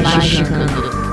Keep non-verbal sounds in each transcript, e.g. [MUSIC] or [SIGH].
Magicando.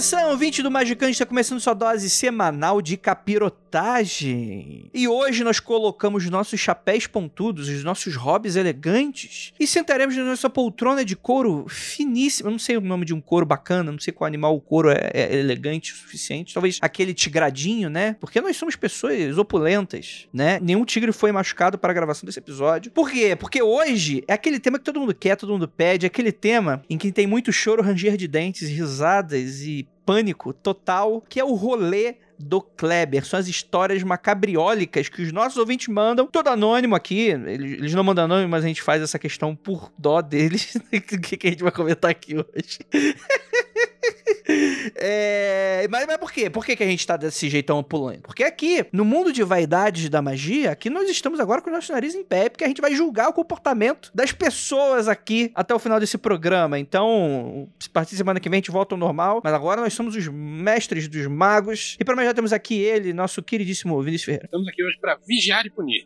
Atenção, 20 do Magicante está começando sua dose semanal de capirotagem. E hoje nós colocamos nossos chapéus pontudos, os nossos hobbies elegantes, e sentaremos na nossa poltrona de couro finíssima. Eu não sei o nome de um couro bacana, não sei qual animal o couro é, é elegante o suficiente. Talvez aquele tigradinho, né? Porque nós somos pessoas opulentas, né? Nenhum tigre foi machucado para a gravação desse episódio. Por quê? Porque hoje é aquele tema que todo mundo quer, todo mundo pede, é aquele tema em que tem muito choro, ranger de dentes, risadas e pânico total, que é o rolê do Kleber. São as histórias macabriólicas que os nossos ouvintes mandam. Todo anônimo aqui. Eles, não mandam anônimo, mas a gente faz essa questão por dó deles. [LAUGHS] o que, que a gente vai comentar aqui hoje? [LAUGHS] [LAUGHS] É, mas, mas por quê? Por que, que a gente tá desse jeitão pulando? Porque aqui, no mundo de vaidades da magia, aqui nós estamos agora com o nosso nariz em pé, porque a gente vai julgar o comportamento das pessoas aqui até o final desse programa. Então, se partir semana que vem a gente volta ao normal, mas agora nós somos os mestres dos magos. E para nós já temos aqui ele, nosso queridíssimo Vinícius Ferreira. Estamos aqui hoje para vigiar e punir.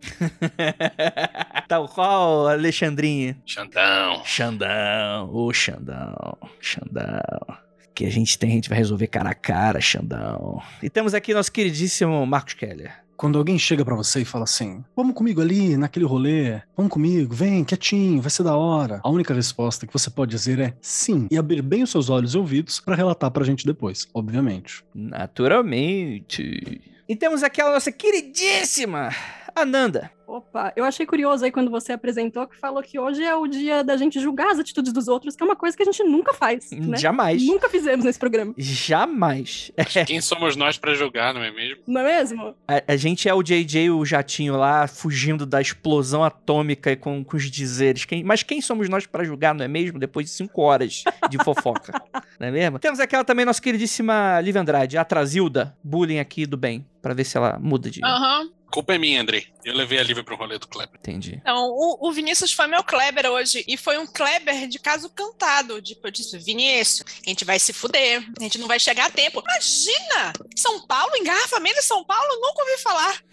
[LAUGHS] Tal qual, Alexandrinha. Xandão. Xandão, o Xandão, Xandão que a gente tem, a gente vai resolver cara a cara, Xandão. E temos aqui nosso queridíssimo Marcos Keller. Quando alguém chega para você e fala assim: Vamos comigo ali, naquele rolê, vamos comigo, vem, quietinho, vai ser da hora. A única resposta que você pode dizer é sim, e abrir bem os seus olhos e ouvidos para relatar pra gente depois, obviamente. Naturalmente. E temos aquela nossa queridíssima Ananda. Opa, eu achei curioso aí quando você apresentou que falou que hoje é o dia da gente julgar as atitudes dos outros, que é uma coisa que a gente nunca faz. Né? Jamais. Nunca fizemos nesse programa. Jamais. [LAUGHS] Quem somos nós para julgar, não é mesmo? Não é mesmo? A, a, gente é o JJ, o jatinho lá, fugindo da explosão atômica com, com os dizeres. Quem, mas quem somos nós para julgar, não é mesmo? Depois de cinco horas de fofoca. [LAUGHS] não é mesmo? Temos aquela também, nossa queridíssima Liv Andrade, a Trazilda, bullying aqui do bem, para ver se ela muda de. Aham. Uhum culpa é minha, Andrei. Eu levei a Lívia pro rolê do Kleber. Entendi. Então, o, o, Vinícius foi meu Kleber hoje. E foi um Kleber de caso cantado. Tipo, eu disse, Vinícius, a gente vai se fuder. A gente não vai chegar a tempo. Imagina! São Paulo, engarrafamento em São Paulo, nunca ouvi falar.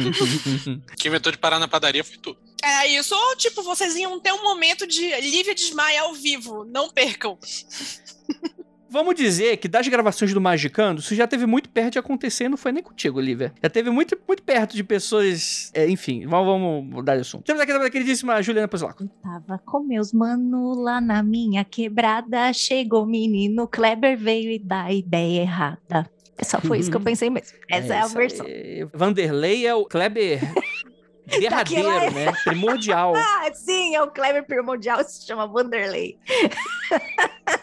[LAUGHS] Quem inventou de parar na padaria foi tu. É isso, ou tipo, vocês iam ter um momento de Lívia desmaia ao vivo. Não percam. [LAUGHS] Vamos dizer que das gravações do Magicando, isso já teve muito perto de acontecer, não foi nem contigo, Olivia. Já teve muito, muito perto de pessoas. É, enfim, vamos, vamos mudar de assunto. Temos aqui a queridíssima Juliana Pozolaco. Tava com meus mano lá na minha quebrada, chegou o menino, Kleber veio e dá a ideia errada. Só foi isso que eu uhum. pensei mesmo. Essa é, é a versão. É... Vanderlei é o Kleber. [LAUGHS] derradeiro, né? Primordial. ah, sim, é o Kleber primordial, se chama Vanderlei. [LAUGHS]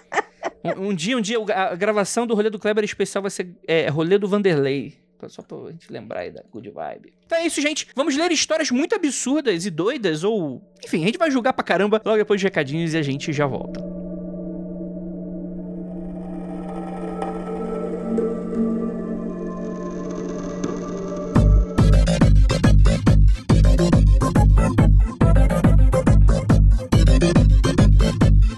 Um, um, dia, um dia, a gravação do rolê do Kleber especial vai ser é, rolê do Vanderlei. Só pra gente lembrar aí da good vibe. Então é isso, gente. Vamos ler histórias muito absurdas e doidas, ou. Enfim, a gente vai julgar pra caramba logo depois de recadinhos e a gente já volta.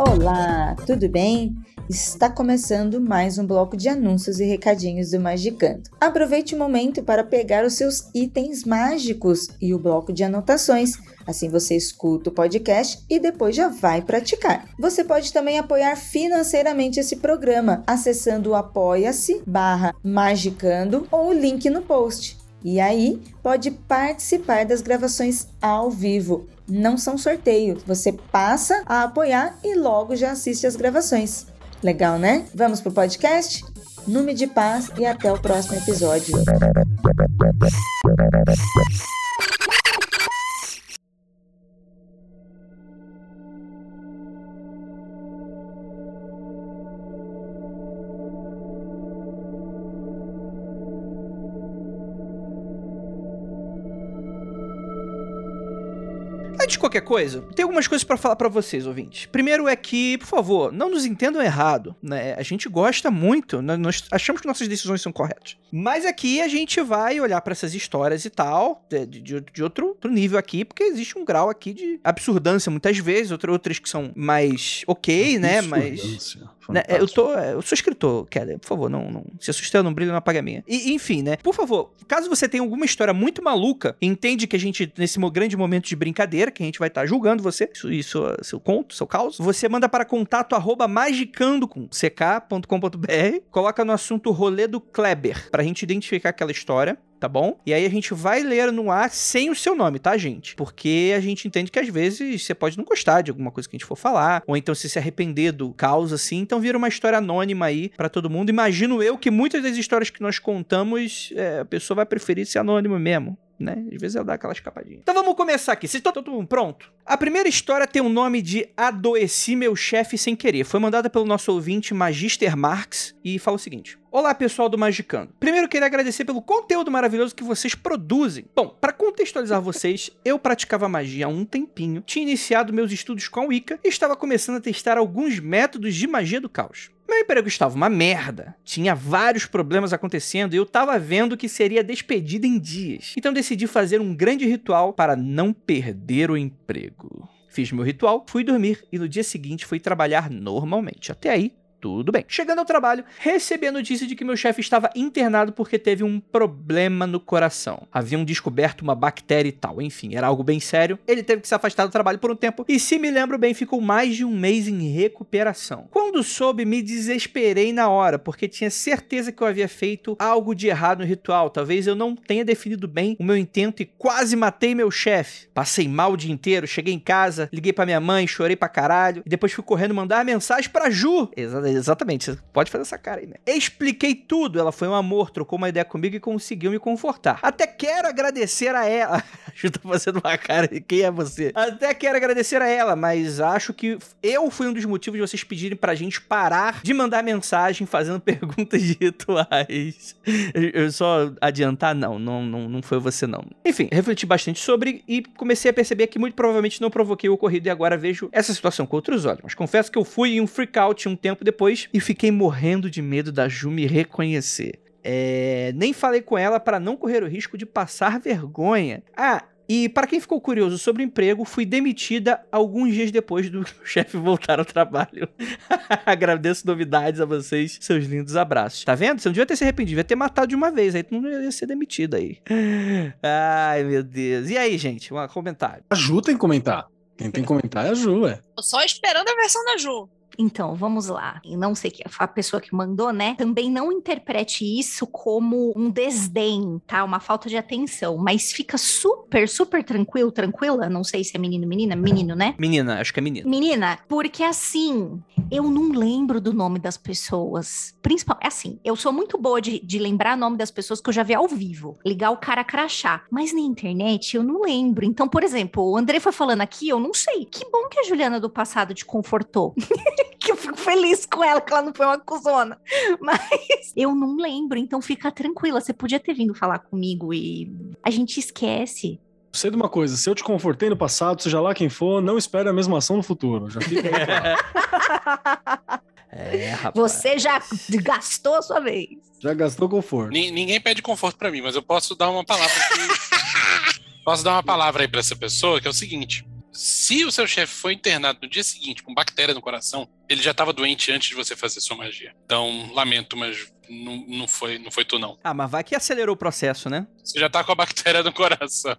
Olá, tudo bem? Está começando mais um bloco de anúncios e recadinhos do Magicando. Aproveite o momento para pegar os seus itens mágicos e o bloco de anotações. Assim você escuta o podcast e depois já vai praticar. Você pode também apoiar financeiramente esse programa acessando o apoia-se barra magicando ou o link no post. E aí pode participar das gravações ao vivo. Não são sorteios, você passa a apoiar e logo já assiste as gravações. Legal, né? Vamos pro podcast? Nume de paz e até o próximo episódio. Qualquer coisa, tem algumas coisas pra falar pra vocês, ouvintes. Primeiro é que, por favor, não nos entendam errado, né? A gente gosta muito, né? nós achamos que nossas decisões são corretas. Mas aqui a gente vai olhar pra essas histórias e tal, de, de- de outro, outro nível aqui, porque existe um grau aqui de absurdância muitas vezes, outra- outras que são mais ok, né? Mas. Né, eu, Fantástico. tô, eu sou escritor, Keller, por favor, não, não se assuste, não brilho, não apaga a minha. E, enfim, né? Por favor, caso você tenha alguma história muito maluca, entende que a gente, nesse grande momento de brincadeira, que a gente vai estar julgando você, isso, e sua- seu conto, seu caos, você manda para contato arroba magicando com ck.com.br, coloca no assunto rolê do Kleber, pra gente identificar aquela história. Tá bom? E aí a gente vai ler no ar sem o seu nome, tá, gente? Porque a gente entende que às vezes você pode não gostar de alguma coisa que a gente for falar, ou então se se arrepender do caos assim, então vira uma história anônima aí pra todo mundo. Imagino eu que muitas das histórias que nós contamos, é, a pessoa vai preferir ser anônimo mesmo. Né? Às vezes ela dá aquela escapadinha. Então vamos começar aqui. Vocês estão todo pronto? A primeira história tem o nome de Adoeci Meu Chefe Sem Querer. Foi mandada pelo nosso ouvinte Magister Marx e fala o seguinte: Olá, pessoal do Magicando. Primeiro, queria agradecer pelo conteúdo maravilhoso que vocês produzem. Bom, para contextualizar vocês, [LAUGHS] eu praticava magia há um tempinho, tinha iniciado meus estudos com a Wicca e estava começando a testar alguns métodos de magia do caos. Meu emprego estava uma merda, tinha vários problemas acontecendo e eu tava vendo que seria despedido em dias. Então decidi fazer um grande ritual para não perder o emprego. Fiz meu ritual, fui dormir e no dia seguinte fui trabalhar normalmente. Até aí, tudo bem. Chegando ao trabalho, recebi a notícia de que meu chefe estava internado porque teve um problema no coração. Haviam descoberto uma bactéria e tal. Enfim, era algo bem sério. Ele teve que se afastar do trabalho por um tempo e, se me lembro bem, ficou mais de um mês em recuperação. Quando soube, me desesperei na hora, porque tinha certeza que eu havia feito algo de errado no ritual. Talvez eu não tenha definido bem o meu intento e quase matei meu chefe. Passei mal o dia inteiro, cheguei em casa, liguei pra minha mãe, chorei pra caralho e depois fui correndo mandar mensagem pra Ju. Exa- exatamente, você pode fazer essa cara aí, né? Expliquei tudo, ela foi um amor, trocou uma ideia comigo e conseguiu me confortar. Até quero agradecer a ela. [LAUGHS] A [LAUGHS] Ju tá fazendo uma cara de quem é você? Até quero agradecer a ela, mas acho que eu fui um dos motivos de vocês pedirem pra gente parar de mandar mensagem fazendo [LAUGHS] perguntas de rituais. Eu- Eu só adiantar, não, não, não, não foi você não. Enfim, refleti bastante sobre e comecei a perceber que muito provavelmente não provoquei o ocorrido e agora vejo essa situação com outros olhos. Mas confesso que eu fui em um freak out um tempo depois e fiquei morrendo de medo da Ju me reconhecer. É, nem falei com ela para não correr o risco de passar vergonha. Ah, e para quem ficou curioso sobre o emprego, fui demitida alguns dias depois do [LAUGHS] chefe voltar ao trabalho. [LAUGHS] Agradeço novidades a vocês, seus lindos abraços. Tá vendo? Você não devia ter se arrependido, devia ter matado de uma vez, aí tu não ia ser demitido aí. [LAUGHS] Ai, meu Deus. E aí, gente? Um comentário. A Ju tem que comentar. Quem tem que comentar é a Ju, é. Tô só esperando a versão da Ju. Então, vamos lá. E não sei que a pessoa que mandou, né? Também não interprete isso como um desdém, tá? Uma falta de atenção, mas fica super, super tranquilo, tranquila. Não sei se é menino, menina, menino, né? Menina, acho que é menina. Menina, porque assim, eu não lembro do nome das pessoas. Principal, é assim, eu sou muito boa de, de lembrar o nome das pessoas que eu já vi ao vivo. Ligar o cara crachá. Mas na internet eu não lembro. Então, por exemplo, o André foi falando aqui, eu não sei. Que bom que a Juliana do passado te confortou. [LAUGHS] [LAUGHS] que eu fico feliz com ela, que ela não foi uma cuzona. [LAUGHS] Mas eu não lembro, então fica tranquila. Você podia ter vindo falar comigo e a gente esquece. Sei de uma coisa, se eu te confortei no passado, seja lá quem for, não espere a mesma ação no futuro. Já fica aí claro. [LAUGHS] É, rapaz. Você já gastou a sua vez. Já gastou conforto. Ni- Ninguém pede conforto pra mim, mas eu posso dar uma palavra aqui. posso dar uma palavra aí pra essa pessoa, que é o seguinte. Se o seu chefe foi internado no dia seguinte com bactéria no coração, ele já estava doente antes de você fazer sua magia. Então, lamento, mas não, não, foi, não foi tu, não. Ah, mas vai que acelerou o processo, né? Você já tá com a bactéria no coração.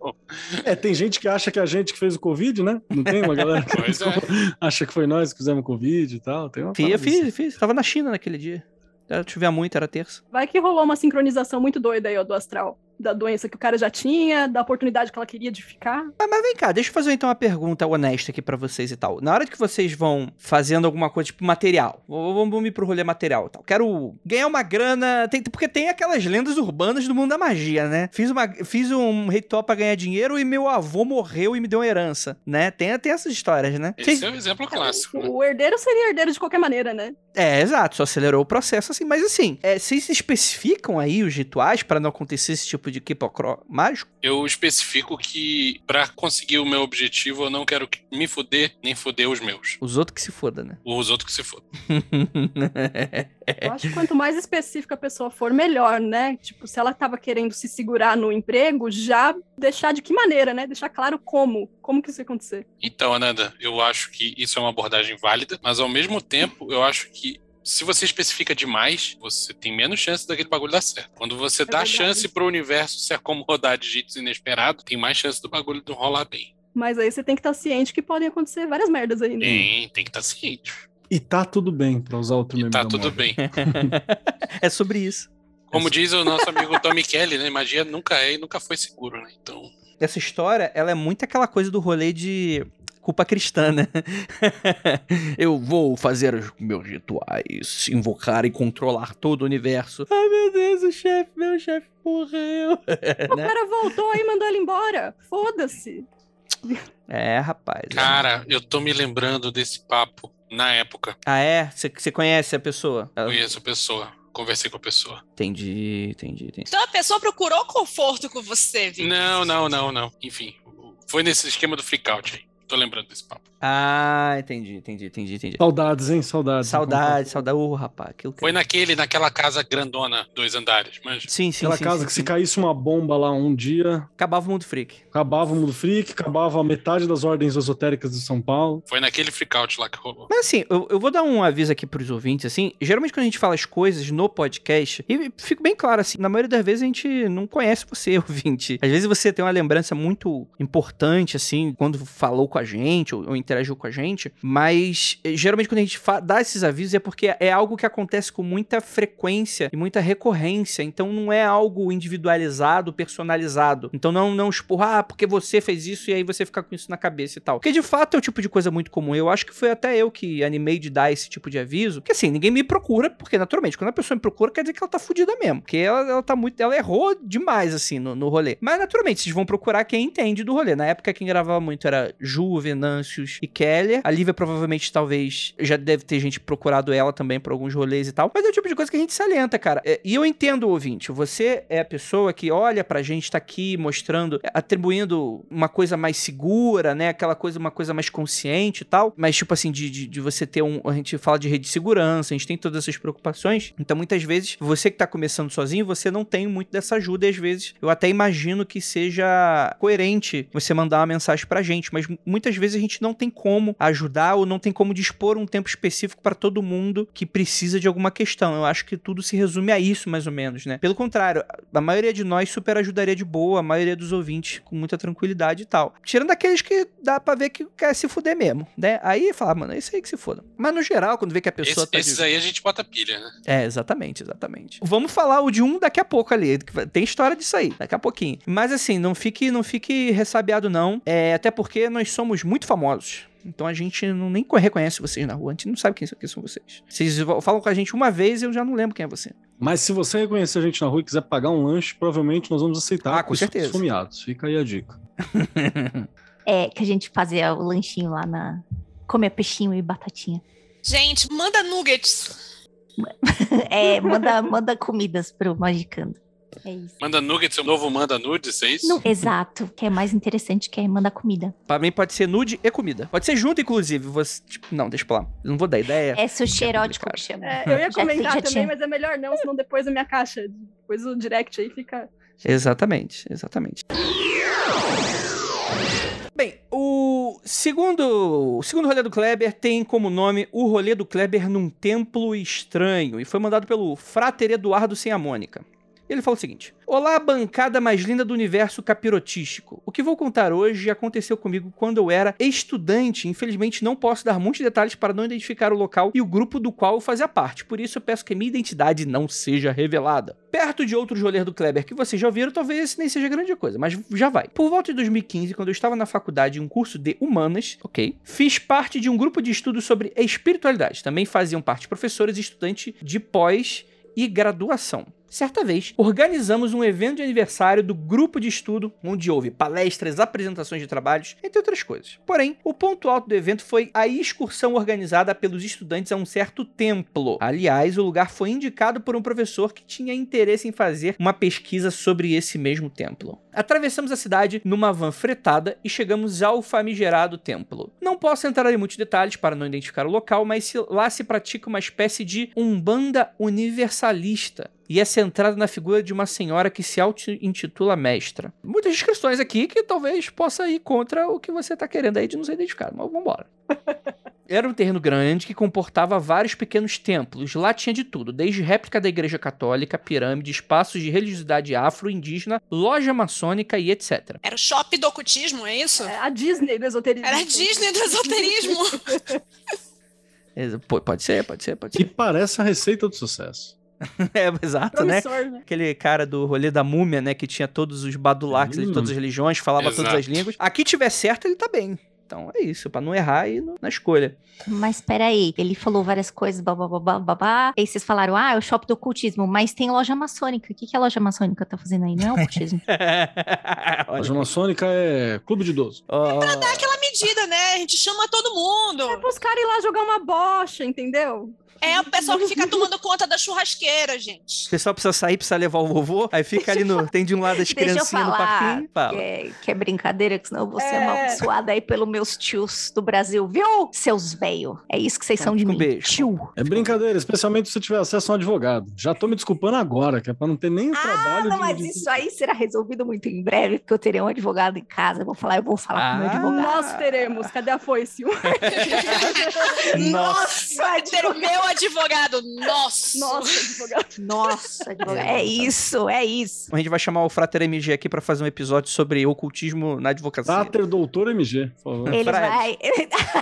É, tem gente que acha que a gente que fez o Covid, né? Não tem uma galera que [LAUGHS] Pois é. [LAUGHS] acha que foi nós que fizemos Covid e tal. Tem uma Fiz, eu assim. fiz, fiz. Tava na China naquele dia. Era chover muito, era terça. Vai que rolou uma sincronização muito doida aí, ó, do astral. Da doença que o cara já tinha, da oportunidade que ela queria de ficar. Ah, mas vem cá, deixa eu fazer então uma pergunta honesta aqui pra vocês e tal. Na hora que vocês vão fazendo alguma coisa, tipo material, vamos ir pro rolê material e tal. Quero ganhar uma grana, tem- porque tem aquelas lendas urbanas do mundo da magia, né? Fiz, uma, fiz um ritual pra ganhar dinheiro e meu avô morreu e me deu uma herança, né? Tem, tem essas histórias, né? Esse Vocês- é o exemplo clássico. né? O herdeiro seria herdeiro de qualquer maneira, né? É, exato, só acelerou o processo assim. Mas assim, é, vocês especificam aí os rituais pra não acontecer esse tipo de quipocró mágico? Eu especifico que pra conseguir o meu objetivo, eu não quero que- me fuder, nem fuder os meus. Os outros que se foda, né? Os outros que se fodam. [LAUGHS] Eu acho que [LAUGHS] quanto mais específica a pessoa for, melhor, né? Tipo, se ela tava querendo se segurar no emprego, já deixar de que maneira, né? Deixar claro como. Como que isso ia acontecer. Então, Ananda, eu acho que isso é uma abordagem válida, mas ao mesmo tempo, eu acho que se você especifica demais, você tem menos chance daquele bagulho dar certo. Quando você dá verdade. chance pro universo se acomodar de jeitos inesperados, tem mais chance do bagulho não rolar bem. Mas aí você tem que estar ciente que podem acontecer várias merdas aí, né? Tem, tem que estar ciente. E tá tudo bem, pra usar outro E meme tá da tudo bem. [LAUGHS] é sobre isso. Como diz o nosso amigo Tommy Kelly, né? Magia nunca é e nunca foi seguro, né? Então, Essa história, ela é muito aquela coisa do rolê de culpa cristã, né? [LAUGHS] Eu vou fazer os meus rituais, invocar e controlar todo o universo. Ai, meu Deus, o chefe, meu chefe morreu. [LAUGHS] O né? cara voltou e mandou ele embora. Foda-se. É, rapaz. é. cara, eu tô me lembrando desse papo na época. Ah, é? Você conhece a pessoa? Ela- Conheço a pessoa, conversei com a pessoa. Entendi, entendi, entendi. Então a pessoa procurou conforto com você, Vitor. Não, não, não, não. Enfim, foi nesse esquema do freakout aí. Tô lembrando desse papo. Ah, entendi, entendi, entendi, entendi. Saudades, hein? Saudades. Saudade, saudade. Ô, rapaz, aquilo que... Foi naquele, naquela casa grandona, dois andares, mas Sim, sim, Aquela sim, casa sim, que sim. se caísse uma bomba lá um dia, Acabava o mundo freak. acabava o mundo freak, acabava metade das ordens esotéricas de São Paulo. foi naquele freakout lá que rolou. Mas assim, eu, eu vou dar um aviso aqui pros ouvintes, assim, geralmente quando a gente fala as coisas no podcast, e fico bem claro, assim, na maioria das vezes a gente não conhece você, [LAUGHS] ouvinte. Às vezes você tem uma lembrança muito importante, assim, quando falou com a gente, ou, ou interagiu com a gente, mas eh, geralmente quando a gente dá esses avisos é porque é algo que acontece com muita frequência e muita recorrência, então não é algo individualizado, personalizado. Então não, não expor, ah, porque você fez isso e aí você fica com isso na cabeça e tal. Porque de fato é o tipo de coisa muito comum. Eu acho que foi até eu que animei de dar esse tipo de aviso. Porque assim, ninguém me procura, porque naturalmente, quando a pessoa me procura, quer dizer que ela tá fudida mesmo. Porque ela, ela tá muito. Ela errou demais, assim, no, no rolê. Mas naturalmente, vocês vão procurar quem entende do rolê. Na época, quem gravava muito era Ju, Venâncios e Keller. A Lívia provavelmente, talvez, já deve ter gente procurado ela também por alguns rolês e tal. Mas é o tipo de coisa que a gente salienta, cara. É, e eu entendo, ouvinte, você é a pessoa que olha pra gente, tá aqui mostrando, atribuindo uma coisa mais segura, né? Aquela coisa, uma coisa mais consciente e tal. Mas, tipo assim, de, de, de você ter um. A gente fala de rede de segurança, a gente tem todas essas preocupações. Então, muitas vezes, você que tá começando sozinho, você não tem muito dessa ajuda. E às vezes, eu até imagino que seja coerente você mandar uma mensagem pra gente. Mas muitas vezes a gente não tem como ajudar ou não tem como dispor um tempo específico pra todo mundo que precisa de alguma questão. Eu acho que tudo se resume a isso, mais ou menos, né? Pelo contrário, a maioria de nós super ajudaria de boa, a maioria dos ouvintes com muita tranquilidade e tal. Tirando aqueles que dá pra ver que quer se fuder mesmo, né? Aí fala, mano, é isso aí que se foda. Mas no geral, quando vê que a pessoa Esse- tá. esses de- aí a gente bota pilha, né? é, exatamente, exatamente. Vamos falar o de um daqui a pouco ali. Tem história disso aí, daqui a pouquinho. Mas assim, não fique, não fique ressabiado, não. É, até porque nós somos muito famosos. Então a gente não, nem reconhece vocês na rua. A gente não sabe quem, são- quem são vocês. Vocês vo- falam com a gente uma vez e eu já não lembro quem é você. Mas se você reconhecer a gente na rua e quiser pagar um lanche, provavelmente nós vamos aceitar. Ah, com certeza. Esfomeados. Fica aí a dica. [LAUGHS] É, que a gente fazia o lanchinho lá na. Comer peixinho e batatinha. Gente, manda nuggets. [LAUGHS] É, manda, manda comidas pro Magicando. É isso. Manda nuggets, o novo manda nudes, é isso? Não, exato, que é mais interessante que é mandar comida. Pra mim pode ser nude e comida. Pode ser junto, inclusive. Você, tipo, não, deixa pra lá. Eu não vou dar ideia. É sushi erótico que chama. É, eu ia [LAUGHS] Já- comentar já também, tinha. mas é melhor não, senão depois a minha caixa, depois o direct aí fica. Exatamente, exatamente. Bem, o segundo, o segundo rolê do Kleber tem como nome O Rolê do Kleber num Templo Estranho e foi mandado pelo Frater Eduardo Sem a Mônica. Ele falou o seguinte: Olá, bancada mais linda do universo capirotístico. O que vou contar hoje aconteceu comigo quando eu era estudante. Infelizmente, não posso dar muitos detalhes para não identificar o local e o grupo do qual eu fazia parte. Por isso, eu peço que minha identidade não seja revelada. Perto de outros rolês do Kleber que vocês já ouviram, talvez esse nem seja grande coisa, mas já vai. Por volta de 2015, quando eu estava na faculdade em um curso de humanas, ok, fiz parte de um grupo de estudo sobre espiritualidade. Também faziam parte professores e estudantes de pós e graduação. Certa vez, organizamos um evento de aniversário do grupo de estudo, onde houve palestras, apresentações de trabalhos, entre outras coisas. Porém, o ponto alto do evento foi a excursão organizada pelos estudantes a um certo templo. Aliás, o lugar foi indicado por um professor que tinha interesse em fazer uma pesquisa sobre esse mesmo templo. Atravessamos a cidade numa van fretada e chegamos ao famigerado templo. Não posso entrar em muitos detalhes para não identificar o local, mas lá se pratica uma espécie de umbanda universalista e é centrado na figura de uma senhora que se auto-intitula mestra. Muitas descrições aqui que talvez possa ir contra o que você tá querendo aí de não ser identificado, mas vambora. [LAUGHS] Era um terreno grande que comportava vários pequenos templos. Lá tinha de tudo, desde réplica da igreja católica, pirâmide, espaços de religiosidade afro-indígena, loja maçônica e etc. Era o shopping do ocultismo, é isso? É a Disney do esoterismo. Era a Disney do esoterismo. [LAUGHS] Pode ser, pode ser, pode Que ser. parece a receita do sucesso. [LAUGHS] É, exato, né? Né? Aquele cara do rolê da múmia, né? Que tinha todos os badulaques de Hum. todas as religiões, falava todas Exato. as línguas. Aqui tiver certo, ele tá bem. Então é isso, pra não errar aí na escolha. Mas peraí, ele falou várias coisas, babá, babá, babá. Aí vocês falaram, ah, é o shopping do ocultismo, mas tem loja maçônica. O que, que a loja maçônica tá fazendo aí? Não é ocultismo. [LAUGHS] Loja maçônica é clube de idoso. ó, Dá aquela medida, né? A gente chama todo mundo. É pros caras ir lá jogar uma bocha, entendeu? É o pessoal que fica tomando conta da churrasqueira, gente. o pessoal precisa sair, precisa levar o vovô, aí fica ali no. Tem de um lado as criancinhas no parquinho. que Fala. é, que é brincadeira, que senão eu vou ser É. amaldiçoada aí pelos meus tios do Brasil, viu? Seus velhos. É isso que vocês Tá, são de um mim. beijo. Tio. É brincadeira, especialmente se você tiver acesso a um advogado. Já tô me desculpando agora, que é pra não ter nem o Ah, trabalho não, de- mas isso aí será resolvido muito em breve, porque eu terei um advogado em casa. Eu vou falar, eu vou falar com o meu Ah. advogado. Nós teremos. Cadê a foice? [LAUGHS] Nossa. Vai ter o meu advogado. Nossa. Nossa, advogado. [LAUGHS] Nossa, advogado. É isso, é isso. A gente vai chamar o Frater MG aqui pra fazer um episódio sobre ocultismo na advocacia. Frater Doutor MG, por favor. Ele vai,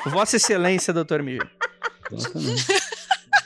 Vossa Excelência, doutor MG. Exatamente.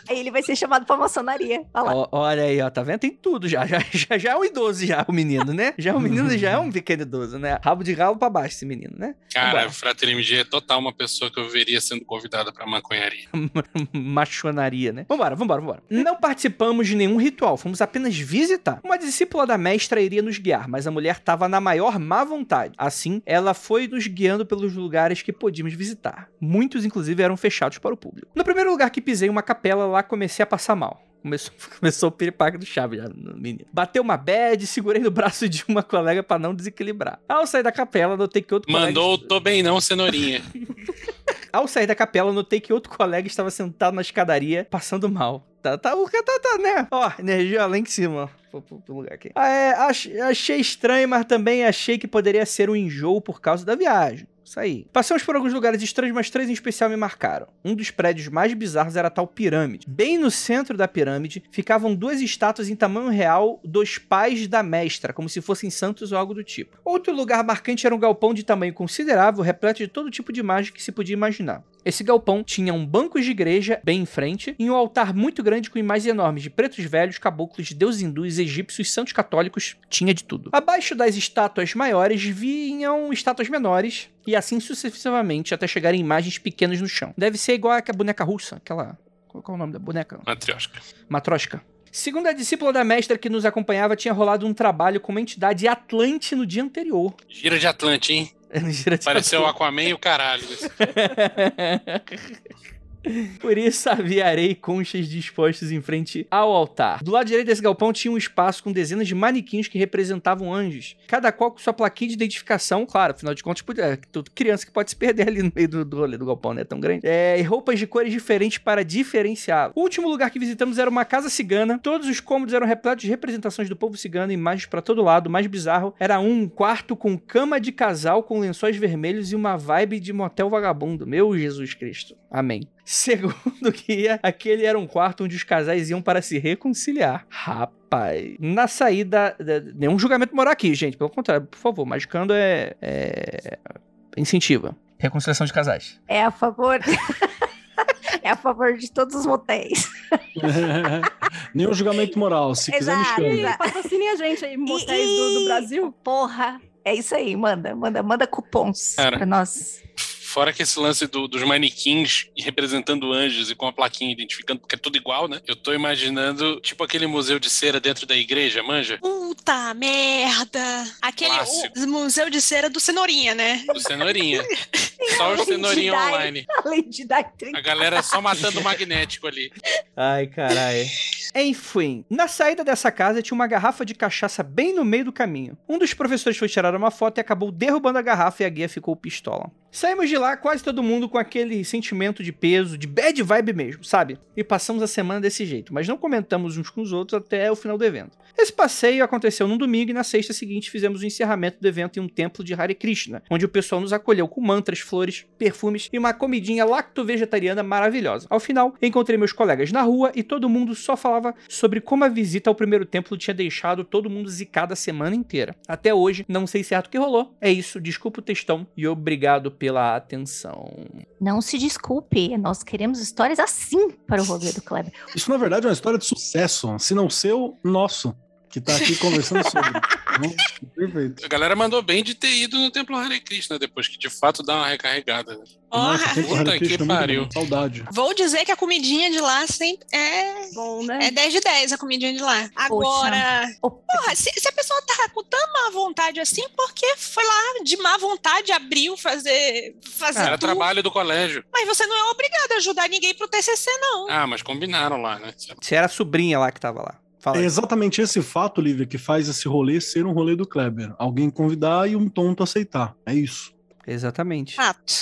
Ele vai ser chamado pra maçonaria. Olha lá. Ó, olha aí, ó, tá vendo? Tem tudo já. [LAUGHS] Já, já. já é um idoso, já, o menino, né? Já é um menino, já é um pequeno idoso, né? Rabo de galo pra baixo, esse menino, né? Cara, o Frater MG é total uma pessoa que eu veria sendo convidada pra maconharia. [LAUGHS] Machonaria, né? Vambora, vambora, vambora. Não participamos de nenhum ritual, fomos apenas visitar. Uma discípula da mestra iria nos guiar, mas a mulher estava na maior má vontade. Assim, ela foi nos guiando pelos lugares que podíamos visitar. Muitos, inclusive, eram fechados para o público. No primeiro lugar que pisei, uma capela, lá comecei a passar mal. Começou, [LAUGHS] começou o piripaque do chave já no menino. Bateu uma bad, segurei no braço de uma colega para não desequilibrar. Ao sair da capela, notei que outro colega Mandou o tô bem não, cenourinha. [LAUGHS] ao sair da capela, notei que outro colega estava sentado na escadaria, passando mal. Tá, tá, o tá, tá, né? Ó, energia lá em cima, ó. Pro, pro lugar aqui. Ah, é, ach- achei estranho, mas também achei que poderia ser um enjoo por causa da viagem. Passamos por alguns lugares estranhos, mas três em especial me marcaram. Um dos prédios mais bizarros era a tal pirâmide. Bem no centro da pirâmide ficavam duas estátuas em tamanho real dos pais da mestra, como se fossem santos ou algo do tipo. Outro lugar marcante era um galpão de tamanho considerável, repleto de todo tipo de mágica que se podia imaginar. Esse galpão tinha um banco de igreja bem em frente e um altar muito grande com imagens enormes de pretos velhos, caboclos, deuses hindus, egípcios, santos católicos, tinha de tudo. Abaixo das estátuas maiores vinham estátuas menores e assim sucessivamente até chegarem imagens pequenas no chão. Deve ser igual a boneca russa, aquela... Qual é o nome da boneca? Matrioshka. Matroshka. Segundo a discípula da mestra que nos acompanhava, tinha rolado um trabalho com uma entidade Atlante no dia anterior. Gira de Atlante, hein? [LAUGHS] De Pareceu o. Aquaman e o caralho. [LAUGHS] Por isso e conchas dispostos em frente ao altar. Do lado direito desse galpão tinha um espaço com dezenas de manequins que representavam anjos, cada qual com sua plaquinha de identificação, claro, afinal de contas, é, tudo criança que pode se perder ali no meio do, do do galpão, né? Tão grande. É, e roupas de cores diferentes para diferenciá-lo. O último lugar que visitamos era uma casa cigana. Todos os cômodos eram repletos de representações do povo cigano, imagens para todo lado. O mais bizarro era um quarto com cama de casal com lençóis vermelhos e uma vibe de motel vagabundo. Meu Jesus Cristo. Amém. [LAUGHS] Segundo que aquele era um quarto onde os casais iam para se reconciliar. Rapaz. Na saída. Nenhum julgamento moral aqui, gente. Pelo contrário, por favor, Magicando é. é incentiva. Reconciliação de casais. É a favor. [LAUGHS] é a favor de todos os motéis. [LAUGHS] Nenhum julgamento moral. Se quiser, me Exato, chame. exato. Patrocinem a gente aí, motéis do, do Brasil. Porra. É isso aí, manda, manda, manda cupons Cara. pra nós. Fora que esse lance do- dos manequins representando anjos e com a plaquinha identificando, porque é tudo igual, né? Eu tô imaginando, tipo aquele museu de cera dentro da igreja, manja? Puta merda! Aquele o museu de cera do Cenourinha, né? Do cenourinha. [LAUGHS] Só o cenourinha online. Além de dar 30 A galera só matando o magnético ali. Ai, caralho. Enfim, na saída dessa casa tinha uma garrafa de cachaça bem no meio do caminho. Um dos professores foi tirar uma foto e acabou derrubando a garrafa e a guia ficou pistola. Saímos de lá quase todo mundo com aquele sentimento de peso, de bad vibe mesmo, sabe? E passamos a semana desse jeito, mas não comentamos uns com os outros até o final do evento. Esse passeio aconteceu num domingo e na sexta seguinte fizemos o encerramento do evento em um templo de Hare Krishna, onde o pessoal nos acolheu com mantras, flores, perfumes e uma comidinha lacto-vegetariana maravilhosa. Ao final, encontrei meus colegas na rua e todo mundo só falava sobre como a visita ao primeiro templo tinha deixado todo mundo zicado a semana inteira. Até hoje, não sei certo o que rolou. É isso, desculpa o textão e obrigado pela atenção. Não se desculpe, nós queremos histórias assim para o rolê do Kleber. Isso, na verdade, é uma história de sucesso. Se não seu, nosso. Que tá aqui conversando sobre. Então, Perfeito. A galera mandou bem de ter ido no Templo Hare Krishna depois, que de fato dá uma recarregada. Nossa, tempo Puta que é muito pariu. Saudade. Vou dizer que a comidinha de lá sempre é. Bom, né? É 10 de 10 a comidinha de lá. Agora, Ô, porra, se, se a pessoa tá com tanta má vontade assim, porque foi lá de má vontade, abriu fazer, fazer Era tudo. trabalho do colégio. Mas você não é obrigado a ajudar ninguém pro TCC, não. Ah, mas combinaram lá, né? Se era a sobrinha lá que tava lá. Fala É exatamente esse fato, Lívia, que faz esse rolê ser um rolê do Kleber. Alguém convidar e um tonto aceitar. É isso. Exatamente. Fato.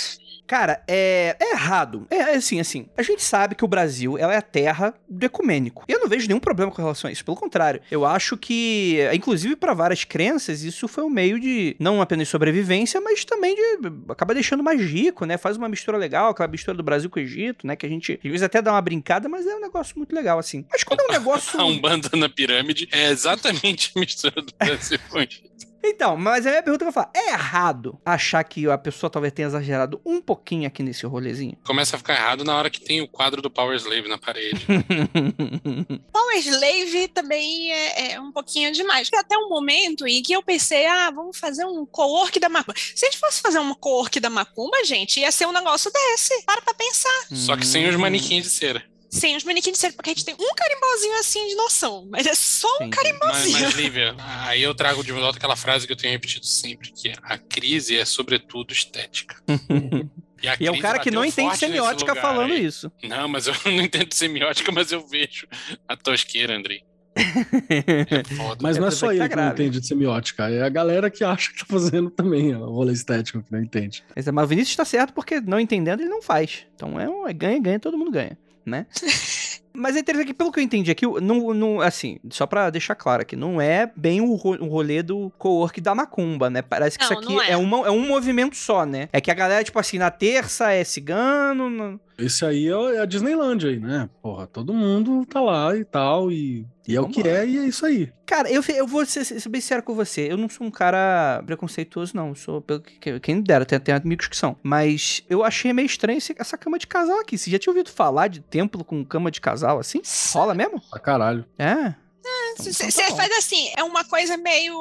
Cara, é, é errado. É, é assim, assim. A gente sabe que o Brasil ela é a terra do ecumênico. E eu não vejo nenhum problema com relação a isso. Pelo contrário, eu acho que, inclusive para várias crenças, isso foi um meio de não apenas sobrevivência, mas também de acaba deixando mais rico, né? Faz uma mistura legal, aquela mistura do Brasil com o Egito, né? Que a gente às vezes até dá uma brincada, mas é um negócio muito legal assim. Mas quando é um [LAUGHS] negócio A Umbanda na pirâmide é exatamente a mistura do [LAUGHS] Brasil com o Egito. Então, mas a minha pergunta que eu vou falar, é errado achar que a pessoa talvez tenha exagerado um pouquinho aqui nesse rolezinho? Começa a ficar errado na hora que tem o quadro do Power Slave na parede. [LAUGHS] Power Slave também é, é um pouquinho demais. Porque até um momento em que eu pensei, ah, vamos fazer um co-work da Macumba. Se a gente fosse fazer um co-work da Macumba, gente, ia ser um negócio desse. Para pra pensar. Só que sem os manequins de cera. Sem os manequins de cera, porque a gente tem um carimbozinho assim de noção. Mas é só um. Mas, carimbozinho. mas, Lívia, aí eu trago de volta aquela frase que eu tenho repetido sempre, que é, a crise é sobretudo estética. [LAUGHS] E, E é um crise cara que não entende semiótica falando aí. isso. Não, mas eu [LAUGHS] não entendo semiótica, mas eu vejo a tosqueira, Andrei. [LAUGHS] É foda. Mas É não é pra só ele tá que não entende de semiótica. É a galera que acha que tá fazendo também o rolê estético que não entende. Mas mas o Vinícius tá certo porque não entendendo ele não faz. Então é um é ganha, ganha, todo mundo ganha, né? [LAUGHS] Mas é interessante que, pelo que eu entendi aqui, o- não, não, assim, só pra deixar claro aqui, não é bem o, ro- o rolê do co-work da Macumba, né? Parece que Não, isso aqui é. é. uma- é um movimento só, né? É que a galera, tipo assim, na terça é cigano, no- Esse aí é a Disneyland aí, né? Porra, todo mundo tá lá e tal, e, e é o que é, e é isso aí. Cara, eu, eu vou ser, ser bem sincero com você. Eu não sou um cara preconceituoso, não. Eu Sou, pelo que, que- quem me dera, tem, tem amigos que são. Mas eu achei meio estranho esse- essa cama de casal aqui. Você já tinha ouvido falar de templo com cama de casal assim? Rola mesmo? Pra caralho. É. Você então tá faz assim, é uma coisa meio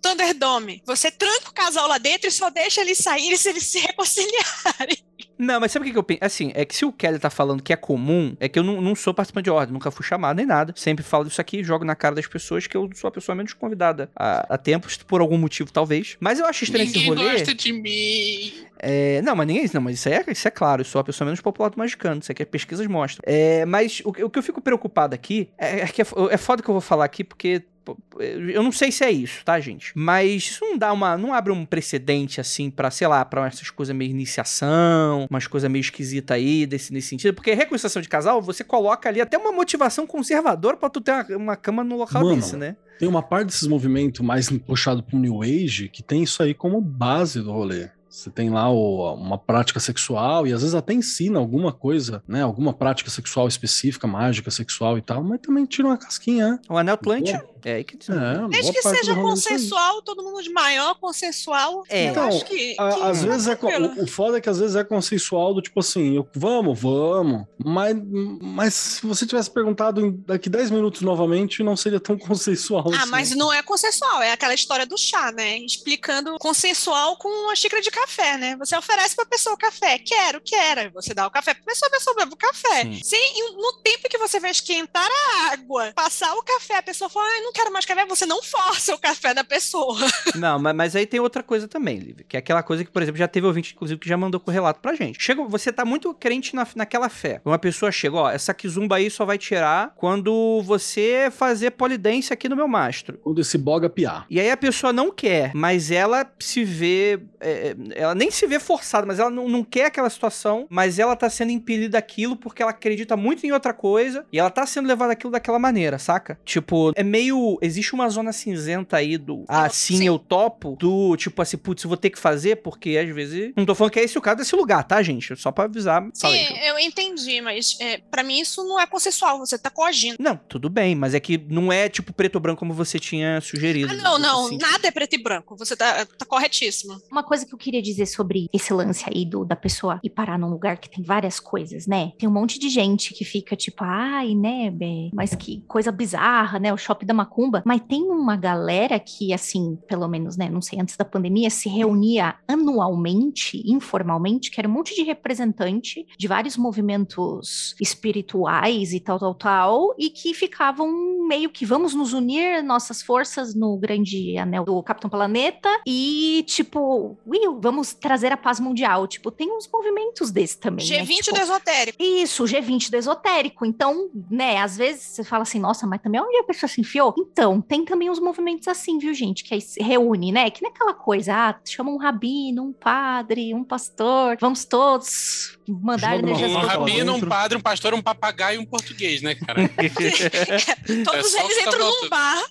Thunderdome. Você tranca o casal lá dentro e só deixa eles saírem se eles se [LAUGHS] reconciliarem. Não, mas sabe o que, que eu penso? Assim, é que se o Kelly tá falando que é comum, é que eu não, não sou participante de ordem, nunca fui chamado nem nada. Sempre falo isso aqui, jogo na cara das pessoas que eu sou a pessoa menos convidada há, tempos, por algum motivo, talvez. Mas eu acho estranho esse Ninguém rolê. gosta de mim. É, não, mas ninguém. Não, mas isso é, isso é claro. Eu sou a pessoa menos popular do Magicano. Isso aqui as pesquisas mostram. É, mas o, que- o que eu fico preocupado aqui é, é que é, é foda que eu vou falar aqui, porque. Pô, Eu não sei se é isso, tá, gente? Mas isso não dá uma. Não abre um precedente, assim, pra, sei lá, pra essas coisas meio iniciação, umas coisas meio esquisitas aí, desse, nesse sentido. Porque reconciliação de casal, você coloca ali até uma motivação conservadora pra tu ter uma, uma cama no local Mano, desse, né? Tem uma parte desses movimentos mais puxado pro New Age que tem isso aí como base do rolê. Você tem lá o- uma prática sexual e às vezes até ensina alguma coisa, né? Alguma prática sexual específica, mágica sexual e tal, mas também tira uma casquinha, né? O Anel Atlântico. É que. É, boa Desde que seja é consensual, todo mundo de maior, consensual. É. eu Então, acho que. A- que às vezes é. O, o foda é que às vezes é consensual do tipo assim, eu- vamos, vamos. Mas, mas se você tivesse perguntado em- daqui 10 minutos novamente, não seria tão [LAUGHS] consensual Ah, assim. mas não é consensual, é aquela história do chá, né? Explicando consensual com uma xícara de café, né? Você oferece pra pessoa o café, quero, quero, você dá o café pra pessoa, a pessoa bebe o café. Sim. Sem, e no tempo que você vai esquentar a água, passar o café, a pessoa fala, ai, não quero mais café, você não força o café da pessoa. [LAUGHS] Não, mas, mas aí tem outra coisa também, Lívia, que é aquela coisa que, por exemplo, já teve ouvinte, inclusive, que já mandou com relato pra gente. Chega, você tá muito crente na, naquela fé. Uma pessoa chega, ó, essa kizumba aí só vai tirar quando você fazer polidência aqui no meu mastro. Quando esse boga piar. E aí a pessoa não quer, mas ela se vê. é, ela nem se vê forçada, mas ela não, não quer aquela situação, mas ela tá sendo impelida aquilo porque ela acredita muito em outra coisa e ela tá sendo levada aquilo daquela maneira, saca? Tipo, é meio. Existe uma zona cinzenta aí do. Ah, sim, sim. eu topo. Do tipo assim, putz, eu vou ter que fazer porque às vezes. Não tô falando que é esse o caso desse lugar, tá, gente? Só pra avisar. Aí, Sim, Ju. eu entendi, mas é, para mim isso não é consensual, você tá coagindo. Não, tudo bem, mas é que não é tipo preto ou branco como você tinha sugerido. Ah, não, não, Assim, nada é preto e branco, você tá, tá corretíssimo. Uma coisa que eu queria dizer sobre esse lance aí do, da pessoa ir parar num lugar que tem várias coisas, né? Tem um monte de gente que fica tipo, ai, né, mas que coisa bizarra, né? O shopping da Macumba. Mas tem uma galera que, assim, pelo menos, né, não sei, antes da pandemia, se reunia anualmente, informalmente, que era um monte de representante de vários movimentos espirituais e tal, tal, tal, e que ficavam meio que vamos nos unir nossas forças no grande anel do Capitão Planeta e, tipo, Will, vamos trazer a paz mundial. Tipo, tem uns movimentos desses também. né? G20 Tipo, do esotérico. isso, o G20 do esotérico. Então, né, às vezes você fala assim, nossa, mas também onde a pessoa se enfiou? Então, tem também uns movimentos assim, viu, gente? Que aí se reúne, né? Que não é aquela coisa, ah, chama um rabino, um padre, um pastor, vamos todos mandar energias Um rabino, um padre, um pastor, um papagaio e um português, né, cara? [LAUGHS] Todos só o eles que tá entram num bar.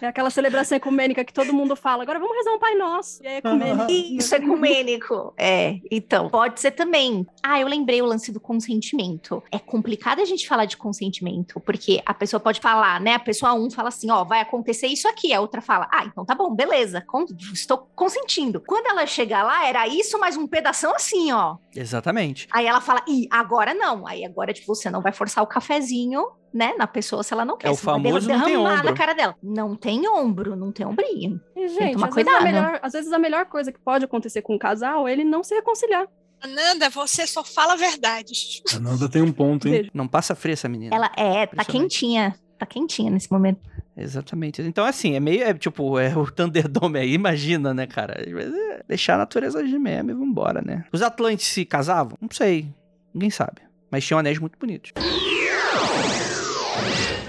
É aquela celebração ecumênica que todo mundo fala. Agora vamos rezar um Pai Nosso. E é ecumênico. Isso, ecumênico. É, então, pode ser também. Ah, eu lembrei o lance do consentimento. É complicado a gente falar de consentimento, porque a pessoa pode falar, né? A pessoa um fala assim, ó, vai acontecer isso aqui. A outra fala, ah, então tá bom, beleza, con- estou consentindo. Quando ela chegar lá, era isso, mais um pedação assim, ó. Exatamente. Aí ela fala, ih, agora não. Aí agora, tipo, você não vai forçar o cafezinho, né, na pessoa se ela não quer. É o famoso não tem ombro. na cara dela. Não tem ombro, não tem ombrinho. E, gente, tomar às vezes, a cuidado. melhor, às vezes a melhor coisa que pode acontecer com um casal é ele não se reconciliar. Nanda, você só fala verdades. A Nanda tem um ponto, hein? Não passa fria essa menina. Ela é, tá quentinha. Tá quentinha nesse momento. Exatamente. Então, assim, é meio. É, tipo, é o Thunderdome aí, imagina, né, cara? É deixar a natureza agir mesmo e vambora, né? Os Atlantes se casavam? Não sei. Ninguém sabe. Mas tinham anéis muito bonitos.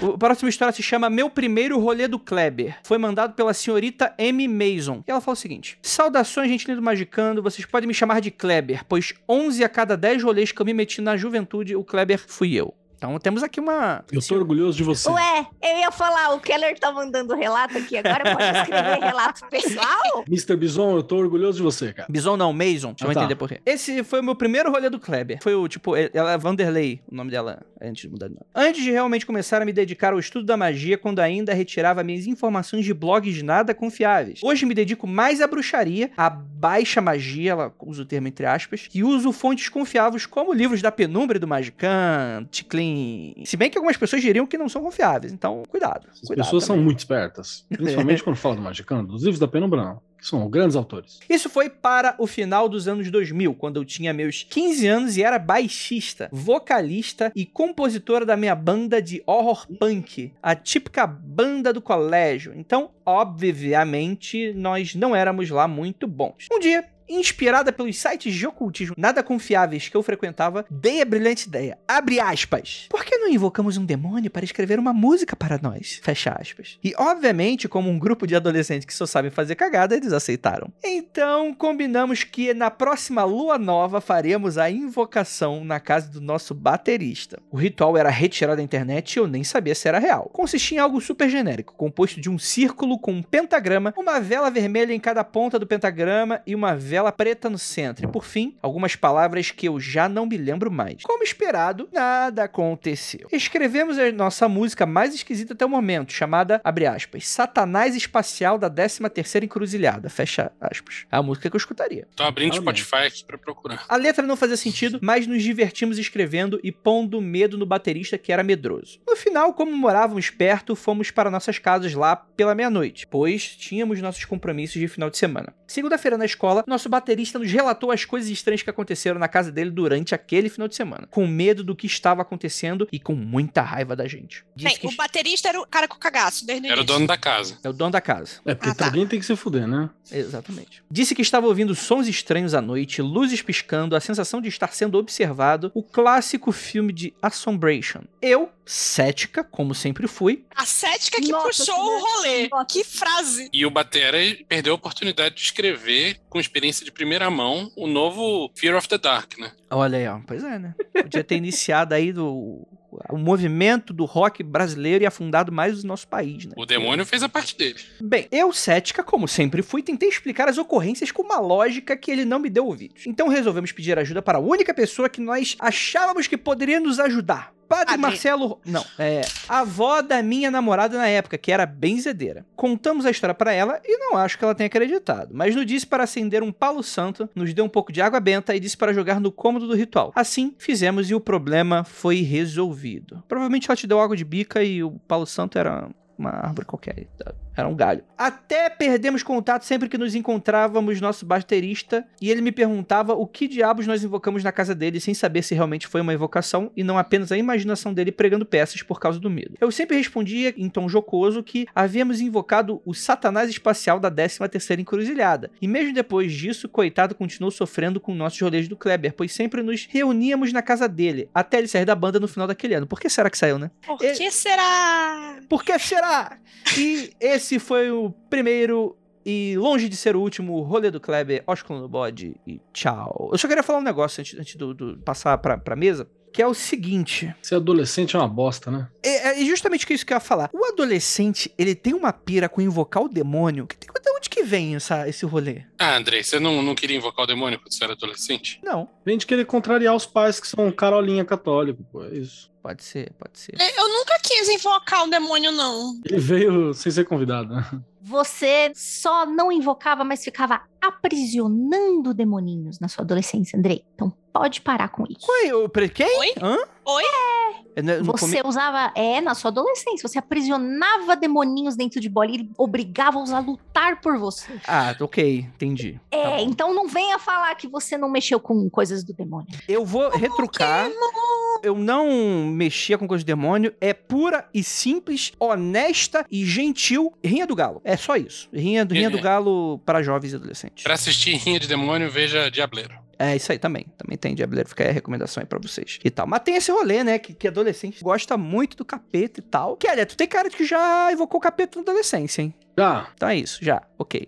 A próxima história se chama Meu Primeiro Rolê do Kleber. Foi mandado pela senhorita M. Mason. E ela fala o seguinte: Saudações, gente lindo magicando. Vocês podem me chamar de Kleber, pois 11 a cada 10 rolês que eu me meti na juventude, o Kleber fui eu. Então temos aqui uma. Eu tô orgulhoso de você. Ué, eu ia falar, o Keller tá mandando relato aqui agora, pode escrever [LAUGHS] relato pessoal? Mr. Bison, eu tô orgulhoso de você, cara. Bison não, Mason. Ah, vai tá. entender por quê. Esse foi o meu primeiro rolê do Kleber. Foi o, tipo, ela é Vanderlei, o nome dela, antes de mudar de nome. Antes de realmente começar a me dedicar ao estudo da magia, quando ainda retirava minhas informações de blogs nada confiáveis. Hoje me dedico mais à bruxaria, à baixa magia, ela usa o termo entre aspas, e uso fontes confiáveis como livros da Penumbra do Magican, Ticlin. Se bem que algumas pessoas diriam que não são confiáveis, então cuidado. As cuidado pessoas são também. muito espertas. [LAUGHS] Principalmente quando falam do Magicando. Os livros da Penumbra, não. Que são grandes autores. Isso foi para o final dos anos 2000, quando eu tinha meus 15 anos e era baixista, vocalista e compositora da minha banda de horror punk, a típica banda do colégio. Então, obviamente, nós não éramos lá muito bons. Um dia, Inspirada pelos sites de ocultismo nada confiáveis que eu frequentava, dei a brilhante ideia. Abre aspas. Por que não invocamos um demônio para escrever uma música para nós? Fecha aspas. E, obviamente, como um grupo de adolescentes que só sabem fazer cagada, eles aceitaram. Então, combinamos que na próxima lua nova faremos a invocação na casa do nosso baterista. O ritual era retirado da internet e eu nem sabia se era real. Consistia em algo super genérico, composto de um círculo com um pentagrama, uma vela vermelha em cada ponta do pentagrama e uma vela preta no centro. E por fim, algumas palavras que eu já não me lembro mais. Como esperado, nada aconteceu. Escrevemos a nossa música mais esquisita até o momento, chamada, abre aspas, Satanás Espacial da 13 terceira Encruzilhada, fecha aspas. É a música que eu escutaria. Tô abrindo o. Spotify aqui pra procurar. A letra não fazia sentido, mas nos divertimos escrevendo e pondo medo no baterista que era medroso. No final, como morávamos perto, fomos para nossas casas lá pela meia-noite, pois tínhamos nossos compromissos de final de semana. Segunda-feira na escola, nosso baterista nos relatou as coisas estranhas que aconteceram na casa dele durante aquele final de semana, com medo do que estava acontecendo e com muita raiva da gente. Bem, que o baterista era o cara com cagaço desde o Era o dono da casa. é o dono da casa. É, porque Ah, tá. alguém tem que se fuder, né? Exatamente. Disse que estava ouvindo sons estranhos à noite, luzes piscando, a sensação de estar sendo observado, o clássico filme de Assombration. Eu, cética, como sempre fui, A cética que Nossa, puxou que o rolê. Nossa. Que frase. E o Batera perdeu a oportunidade de escrever, com experiência de primeira mão, o novo Fear of the Dark, né? Olha aí, ó. Pois é, né? Podia ter iniciado aí do, o movimento do rock brasileiro e afundado mais o nosso país, né? O demônio fez a parte dele. Bem, eu, cética, como sempre fui, tentei explicar as ocorrências com uma lógica que ele não me deu ouvidos. Então resolvemos pedir ajuda para a única pessoa que nós achávamos que poderia nos ajudar. Padre Padre. Marcelo. Não, é. A avó da minha namorada na época, que era benzedeira. Contamos a história para ela e não acho que ela tenha acreditado. Mas nos disse para acender um palo santo, nos deu um pouco de água benta e disse para jogar no cômodo do ritual. Assim, fizemos e o problema foi resolvido. Provavelmente ela te deu água de bica e o palo santo era uma árvore qualquer. Era um galho. Até perdemos contato sempre que nos encontrávamos nosso baterista e ele me perguntava o que diabos nós invocamos na casa dele sem saber se realmente foi uma invocação e não apenas a imaginação dele pregando peças por causa do medo. Eu sempre respondia em tom jocoso que havíamos invocado o Satanás espacial da 13ª encruzilhada. E mesmo depois disso, coitado continuou sofrendo com nossos rolês do Kleber, pois sempre nos reuníamos na casa dele, até ele sair da banda no final daquele ano. Por que será que saiu, né? Por Ele- que será? Por que será? E esse [LAUGHS] foi o primeiro e longe de ser o último rolê do Kleber, ósculo no bode e tchau. Eu só queria falar um negócio antes, antes do, do passar pra, pra mesa, que é o seguinte. Ser adolescente é uma bosta, né? É, é justamente isso que eu ia falar. O adolescente, ele tem uma pira com invocar o demônio. Que, de onde que vem essa, esse rolê? Ah, Andrei, você não, não queria invocar o demônio quando você era adolescente? Não. Vem de querer contrariar os pais que são carolinha católico, pô. É isso. Pode ser, pode ser. Eu nunca quis invocar o demônio, não. Ele veio sem ser convidado, né? Você só não invocava, mas ficava aprisionando demoninhos na sua adolescência, Andrei. Então pode parar com isso. Oi, eu, pre- quem? Oi? Hã? Oi? É, Você usava, é, na sua adolescência, você aprisionava demoninhos dentro de bola e obrigava-os a lutar por você. Ah, ok, entendi. Tá É, bom. então não venha falar que você não mexeu com coisas do demônio. Eu vou retrucar. Eu não mexia com coisa do demônio. É pura e simples, honesta e gentil. Rinha do Galo. É só isso. Rinha, rinha do. Galo para jovens e adolescentes. Pra assistir Rinha de Demônio, veja Diableiro. É isso aí também. Também tem Diableiro. Fica aí a recomendação aí pra vocês. E tal. Mas tem esse rolê, né? Que, que adolescente gosta muito do capeta e tal. Kelly, tu tem cara de que já evocou o capeta na adolescência, hein? Já. Então é isso, já. Ok.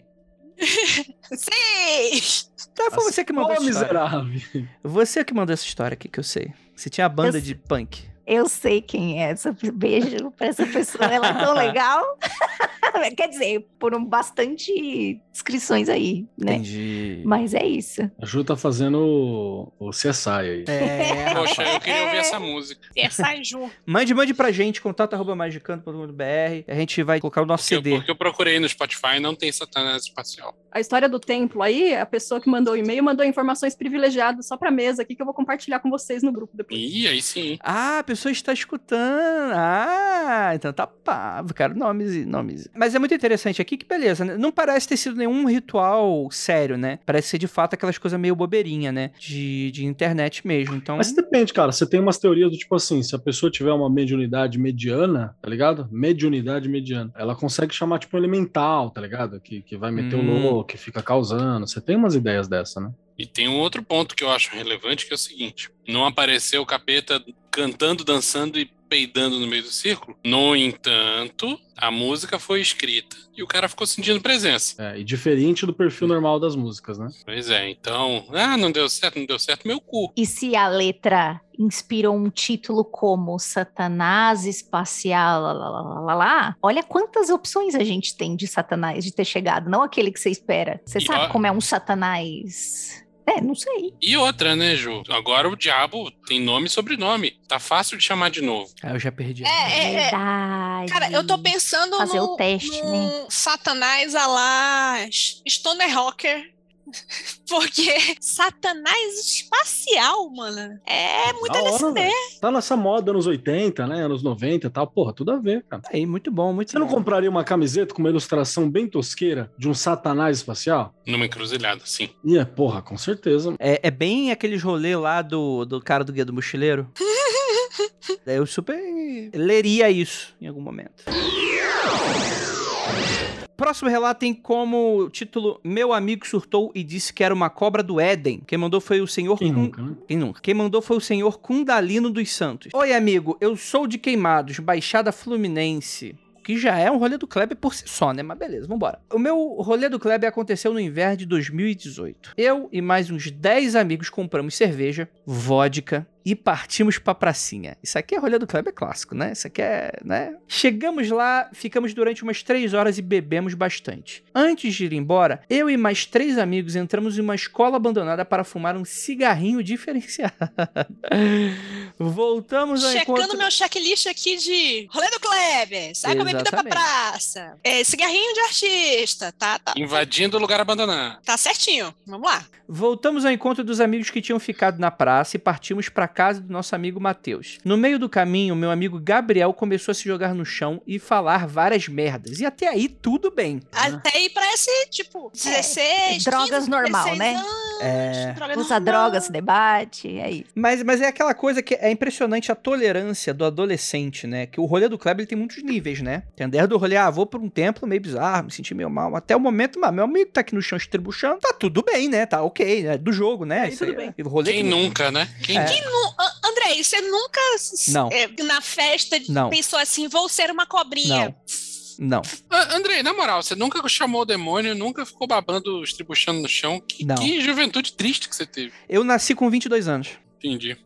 [LAUGHS] Sim! Então foi você que mandou Ô, essa história. miserável. Você que mandou essa história aqui, que eu sei. Você tinha a banda Eu de punk. Eu sei quem é essa. Beijo pra essa pessoa, ela é tão [LAUGHS] legal. [LAUGHS] Quer dizer, foram bastante inscrições aí, né? Entendi. Mas é isso. A Ju tá fazendo o, o CSI aí. É, [LAUGHS] Poxa, eu queria ouvir essa música. É Ju. Mande, mande pra gente, contato arroba magicando.com.br. A gente vai colocar o nosso Porque, eu- CD. porque eu procurei no Spotify e não tem Satanás Espacial. A história do templo aí, a pessoa que mandou o e-mail mandou informações privilegiadas só pra mesa aqui que eu vou compartilhar com vocês no grupo depois. Ih, aí sim. Ah, a pessoa está escutando. Ah, então tá pá. Quero nomes e nomes. Mas é muito interessante aqui que beleza, né? Não parece ter sido nenhum ritual sério, né? Parece ser de fato aquelas coisas meio bobeirinha, né? De, de internet mesmo. Então. Mas depende, cara. Você tem umas teorias do tipo assim: se a pessoa tiver uma mediunidade mediana, tá ligado? Mediunidade mediana, ela consegue chamar tipo um elemental, tá ligado? Que, que vai meter Hum. o louco, que fica causando. Você tem umas ideias dessa, né? E tem um outro ponto que eu acho relevante, que é o seguinte: não apareceu o capeta cantando, dançando e peidando no meio do círculo. No entanto, a música foi escrita e o cara ficou sentindo presença. É, e diferente do perfil normal das músicas, né? Pois é, então, ah, não deu certo, não deu certo, meu cu. E se a letra inspirou um título como Satanás Espacial, lá, lá, lá, lá, lá, olha quantas opções a gente tem de Satanás de ter chegado, não aquele que você espera. Você E sabe ó- como é um Satanás? É, não sei. E outra, né, Ju? Agora o diabo tem nome e sobrenome. Tá fácil de chamar de novo. Ah, eu já perdi. É, é, é. Verdade. Cara, eu tô pensando Fazer no, o teste, no né? Satanás a lá Stoner Rocker. [LAUGHS] Porque Satanás espacial, mano. É muito hora, LSD. Tá nessa moda anos 80, né? Anos 90 e tal. Porra, tudo a ver, cara. Aí, muito bom, muito Você não bom. compraria uma camiseta com uma ilustração bem tosqueira de um satanás espacial? Numa encruzilhada, sim. Ia, porra, com certeza. É, é bem aqueles rolê lá do, do cara do Guia do Mochileiro. [LAUGHS] eu super leria isso em algum momento. Próximo relato tem como título Meu amigo surtou e disse que era uma cobra do Éden. Quem mandou foi o senhor Quem Kun- nunca, né? Quem nunca? Quem mandou foi o senhor Kundalino dos Santos. Oi, amigo, eu sou de Queimados, Baixada Fluminense. Que já é um rolê do Kleber por si só, né? Mas beleza, vambora. O meu rolê do Kleber aconteceu no inverno de 2018. Eu e mais uns 10 amigos compramos cerveja, vodka e partimos pra pracinha. Isso aqui é rolê do Kleber clássico, né? Isso aqui é, né? Chegamos lá, ficamos durante umas 3 horas e bebemos bastante. Antes de ir embora, eu e mais três amigos entramos em uma escola abandonada para fumar um cigarrinho diferenciado. [LAUGHS] Voltamos ao Checando encontro... meu checklist aqui de rolê do Kleber, sai com a bebida pra praça, é, cigarrinho de artista, tá, tá, Invadindo o lugar abandonado. tá certinho, vamos lá. Voltamos ao encontro dos amigos que tinham ficado na praça e partimos para casa do nosso amigo Matheus. No meio do caminho, meu amigo Gabriel começou a se jogar no chão e falar várias merdas. E até aí tudo bem. Até aí parece, tipo, 16, drogas 15, normal, 16 né? anos, É. droga Usa normal. droga, se debate, é isso. Mas, mas é aquela coisa que é impressionante a tolerância do adolescente, né? Que o rolê do Kleber ele tem muitos níveis, né? Tem desde o rolê, ah, vou pra um templo meio bizarro, me senti meio mal. Até o momento, mas meu amigo tá aqui no chão estribuchando, tá tudo bem, né? Tá ok, né? Do jogo, né? Aí Isso tudo aí é- o rolê Quem que- nunca, né? Quem É. Nu- A- Andrei, você nunca Não. é, na festa Não. pensou assim, vou ser uma cobrinha. Não. Ah, Andrei, na moral, você nunca chamou o demônio, nunca ficou babando, estribuchando no chão. Que, Não. que juventude triste que você teve. Eu nasci com 22 anos. Entendi.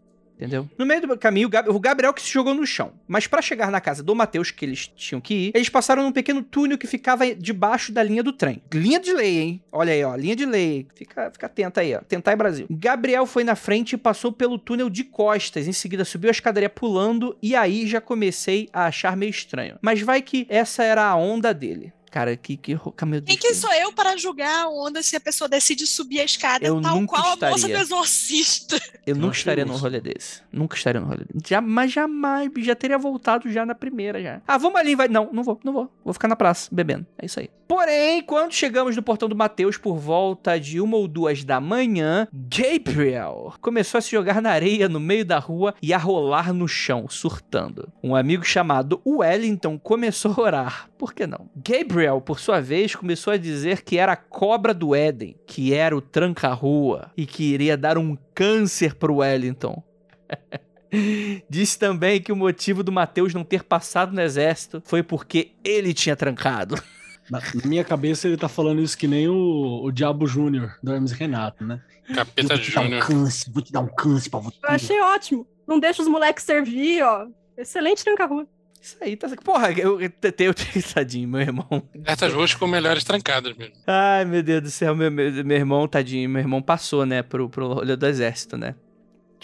Entendeu? No meio do caminho, o Gab- o Gabriel que se jogou no chão. Mas pra chegar na casa do Matheus, que eles tinham que ir, eles passaram num pequeno túnel que ficava debaixo da linha do trem. Linha de lei, hein? Olha aí, ó. Linha de lei. Fica, fica atento aí, ó. Tentar Brasil. Gabriel foi na frente e passou pelo túnel de costas. Em seguida, subiu a escadaria pulando. E aí já comecei a achar meio estranho. Mas vai que essa era a onda dele. Cara, que, que, que meu Quem Deus. que sou eu para julgar a onda se a pessoa decide subir a escada, Eu tal qual a moça estaria. do exorcista? [LAUGHS] Eu Eu nunca estaria num rolê desse. Nunca estaria num rolê desse. Já, mas jamais, já teria voltado já na primeira já. Ah, vamos ali, vai. Não, não vou, não vou. Vou ficar na praça, bebendo. É isso aí. Porém, quando chegamos no portão do Mateus por volta de uma ou duas da manhã, Gabriel começou a se jogar na areia no meio da rua e a rolar no chão, surtando. Um amigo chamado Wellington começou a orar. Por que não? Gabriel, por sua vez, começou a dizer que era a cobra do Éden, que era o tranca-rua e que iria dar um câncer pro Wellington. [LAUGHS] Disse também que o motivo do Mateus não ter passado no exército foi porque ele tinha trancado. [LAUGHS] Na, minha cabeça ele tá falando isso que nem o, o Diabo Júnior do Hermes e Renato, né? Capeta vou te dar um Júnior. câncer, vou te dar um câncer pra você. Eu achei ótimo. Não deixa os moleques servir, ó. Excelente tranca-rua. Isso aí tá. Porra, eu, eu, [LAUGHS] tadinho, meu irmão. Certas ruas com melhores trancadas mesmo. Ai, meu Deus do céu, meu, meu, meu irmão, tadinho, meu irmão passou, né, pro, pro rolê do exército, né?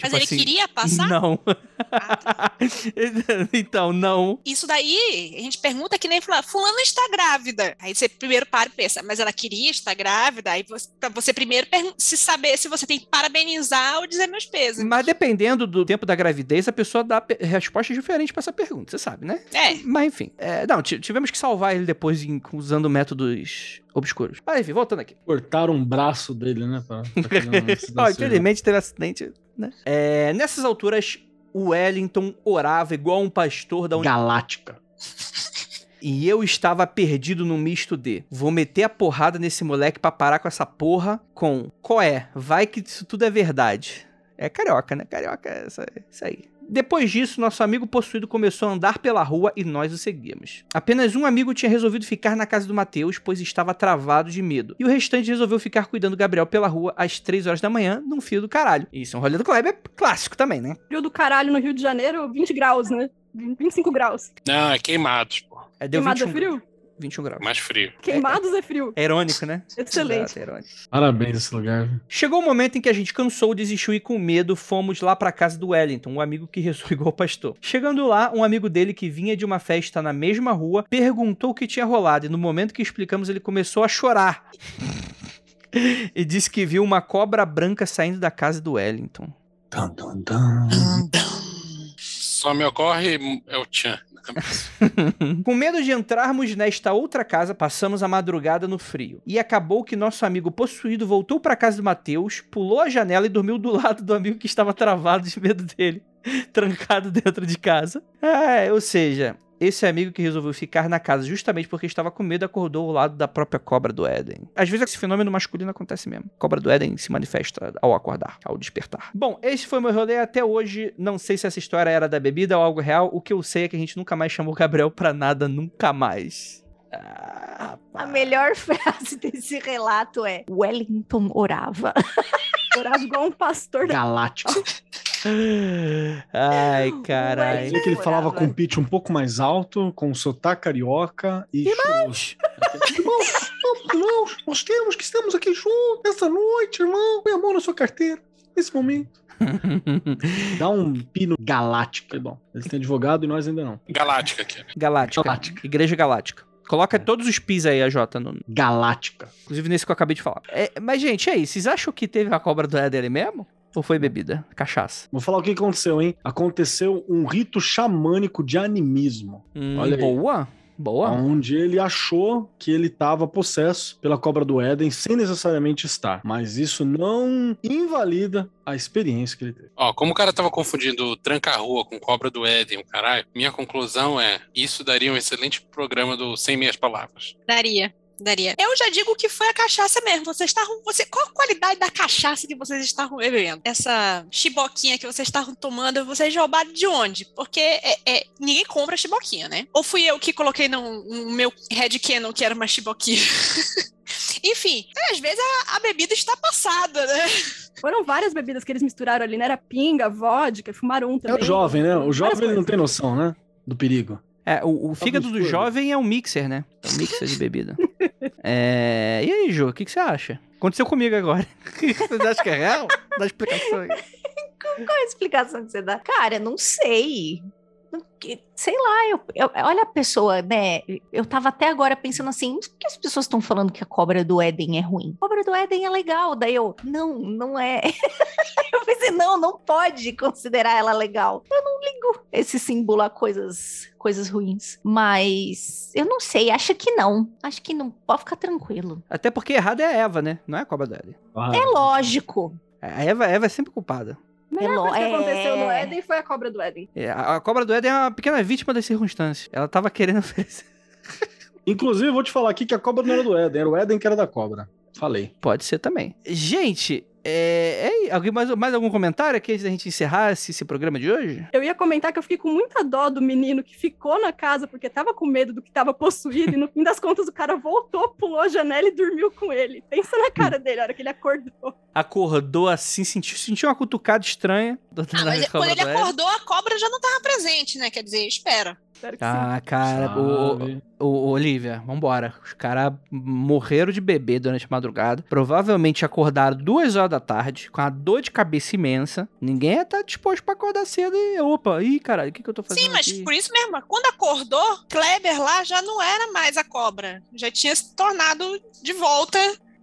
Mas Tipo ele assim, queria passar? Não. [LAUGHS] então, não. Isso daí, a gente pergunta que nem falar, fulano está grávida. Aí você primeiro para e pensa, mas ela queria estar grávida? Aí você, pra você primeiro se saber se você tem que parabenizar ou dizer meus pesos. Mas dependendo do tempo da gravidez, a pessoa dá respostas diferentes pra essa pergunta, você sabe, né? É, Mas enfim, é, não, ti- tivemos que salvar ele depois em- usando métodos obscuros. Mas enfim, voltando aqui. Cortaram um braço dele, né? Pra, pra [LAUGHS] Ó, infelizmente teve acidente, né? É, nessas alturas, o Wellington orava igual um pastor da uni- Galáctica. E eu estava perdido no misto de vou meter a porrada nesse moleque pra parar com essa porra com qual é? Vai que isso tudo é verdade. É carioca, né? Carioca é isso aí. Depois disso, nosso amigo possuído começou a andar pela rua e nós o seguimos. Apenas um amigo tinha resolvido ficar na casa do Matheus, pois estava travado de medo. E o restante resolveu ficar cuidando do Gabriel pela rua às 3 horas da manhã, num fio do caralho. Isso é um rolê do Kleber clássico também, né? Frio do caralho no Rio de Janeiro, 20 graus, né? 25 graus. Não, é queimados, pô. É, deu Queimado 21, é frio? 21 graus. Mais frio. Queimados é frio. É irônico, né? [LAUGHS] Excelente. Exato, é irônico. Parabéns esse lugar. Chegou o momento em que a gente cansou, desistiu e com medo fomos lá pra casa do Wellington, um amigo que [LAUGHS] rezou igual pastor. Chegando lá, um amigo dele que vinha de uma festa na mesma rua perguntou o que tinha rolado e no momento que explicamos ele começou a chorar. [LAUGHS] e disse que viu uma cobra branca saindo da casa do Wellington. Tum, tum, tum. Só me ocorre é o Chan [LAUGHS] Com medo de entrarmos nesta outra casa, passamos a madrugada no frio. E acabou que nosso amigo possuído voltou pra casa do Matheus, pulou a janela e dormiu do [LAUGHS] lado do amigo que estava travado de medo dele, [LAUGHS] trancado dentro de casa. É, ou seja, esse amigo que resolveu ficar na casa justamente porque estava com medo acordou ao lado da própria cobra do Éden. Às vezes esse fenômeno masculino acontece mesmo. A cobra do Éden se manifesta ao acordar, ao despertar. Bom, esse foi meu rolê até hoje. Não sei se essa história era da bebida ou algo real. O que eu sei é que a gente nunca mais chamou o Gabriel pra nada, nunca mais. Ah, A melhor [LAUGHS] frase desse relato é Wellington orava. [LAUGHS] Orava igual um pastor da... Galáctico. [LAUGHS] Ai, caralho. Dizia que ele falava com um pitch um pouco mais alto, com sotaque carioca e Irmãos! Irmãos, vamos, irmãos, nós temos que estamos aqui juntos essa noite, irmão. Põe a mão na sua carteira, nesse momento. [LAUGHS] Dá um pino galáctico. Falei, Bom, eles têm advogado e nós ainda não. Galáctica aqui. Galáctica. Galáctica. Igreja Galáctica. Coloca todos os pis aí, a Jota, no- Galáctica. inclusive nesse que eu acabei de falar. É, mas, gente, aí? Vocês acham que teve a cobra do ali mesmo? Ou foi bebida? Cachaça? Vou falar o que aconteceu, hein? Aconteceu um rito xamânico de animismo. Hum, Olha aí. boa. Boa. Onde ele achou que ele estava possesso pela cobra do Éden sem necessariamente estar. Mas isso não invalida a experiência que ele teve. Ó, como o cara tava confundindo tranca-rua com cobra do Éden, o caralho, minha conclusão é: isso daria um excelente programa do Sem Meias Palavras. Daria. Daria. Eu já digo que foi a cachaça mesmo. Vocês estavam. Você, qual a qualidade da cachaça que vocês estavam bebendo? Essa chiboquinha que vocês estavam tomando, vocês roubaram de onde? Porque é, é- ninguém compra chiboquinha, né? Ou fui eu que coloquei no, no meu Red Canon que era uma chiboquinha? [LAUGHS] Enfim, às vezes a, a bebida está passada, né? Foram várias bebidas que eles misturaram ali, né? Era pinga, vodka, fumaram um É também. o jovem, né? O jovem ele não tem noção, né? Do perigo. É, o, o fígado do jovem é um mixer, né? É um [LAUGHS] mixer de bebida. é... E aí, Jô, o que, que você acha? Aconteceu comigo agora. [LAUGHS] Você acha que é real? Dá explicação aí. [LAUGHS] Qual é a explicação que você dá? Cara, não sei. Sei lá, eu, eu- olha a pessoa, né? Eu tava até agora pensando assim, por que as pessoas estão falando que a cobra do Éden é ruim? A cobra do Éden é legal. Daí eu, não, não é. [LAUGHS] eu pensei, não, não pode considerar ela legal. Eu não ligo esse símbolo a coisas, coisas ruins. Mas eu não sei, acho que não. Acho que não. Pode ficar tranquilo. Até porque errado é a Eva, né? Não é a cobra do Éden. Ah, É lógico. A Eva, a Eva é sempre culpada. Melhor É coisa que é. aconteceu no Éden foi a cobra do Éden. É, A, a cobra do Éden é uma pequena vítima das circunstâncias. Ela tava querendo [LAUGHS] oferecer. Inclusive, eu vou te falar aqui que a cobra não era do Éden, era o Éden que era da cobra. Falei. Pode ser também. Gente, é, é- alguém mais, mais algum comentário aqui antes da gente encerrar esse, esse programa de hoje? Eu ia comentar que eu fiquei com muita dó do menino que ficou na casa porque tava com medo do que tava possuído e no fim das contas o cara voltou, pulou a janela e dormiu com ele. Pensa na cara dele, a hora que ele acordou. Acordou assim, sentiu, sentiu uma cutucada estranha. Ah, da mas quando ele acordou, a cobra já não estava presente, né? Quer dizer, espera. Espero que sim. Ah, cara, o, o, o- Olivia, vambora. Os caras morreram de bebê durante a madrugada. Provavelmente acordaram duas horas da tarde, com a dor de cabeça imensa. Ninguém ia estar disposto pra acordar cedo e. Opa, ih, caralho, o que, que eu tô fazendo? Sim, mas aqui? por isso mesmo, quando acordou, Kleber lá já não era mais a cobra. Já tinha se tornado de volta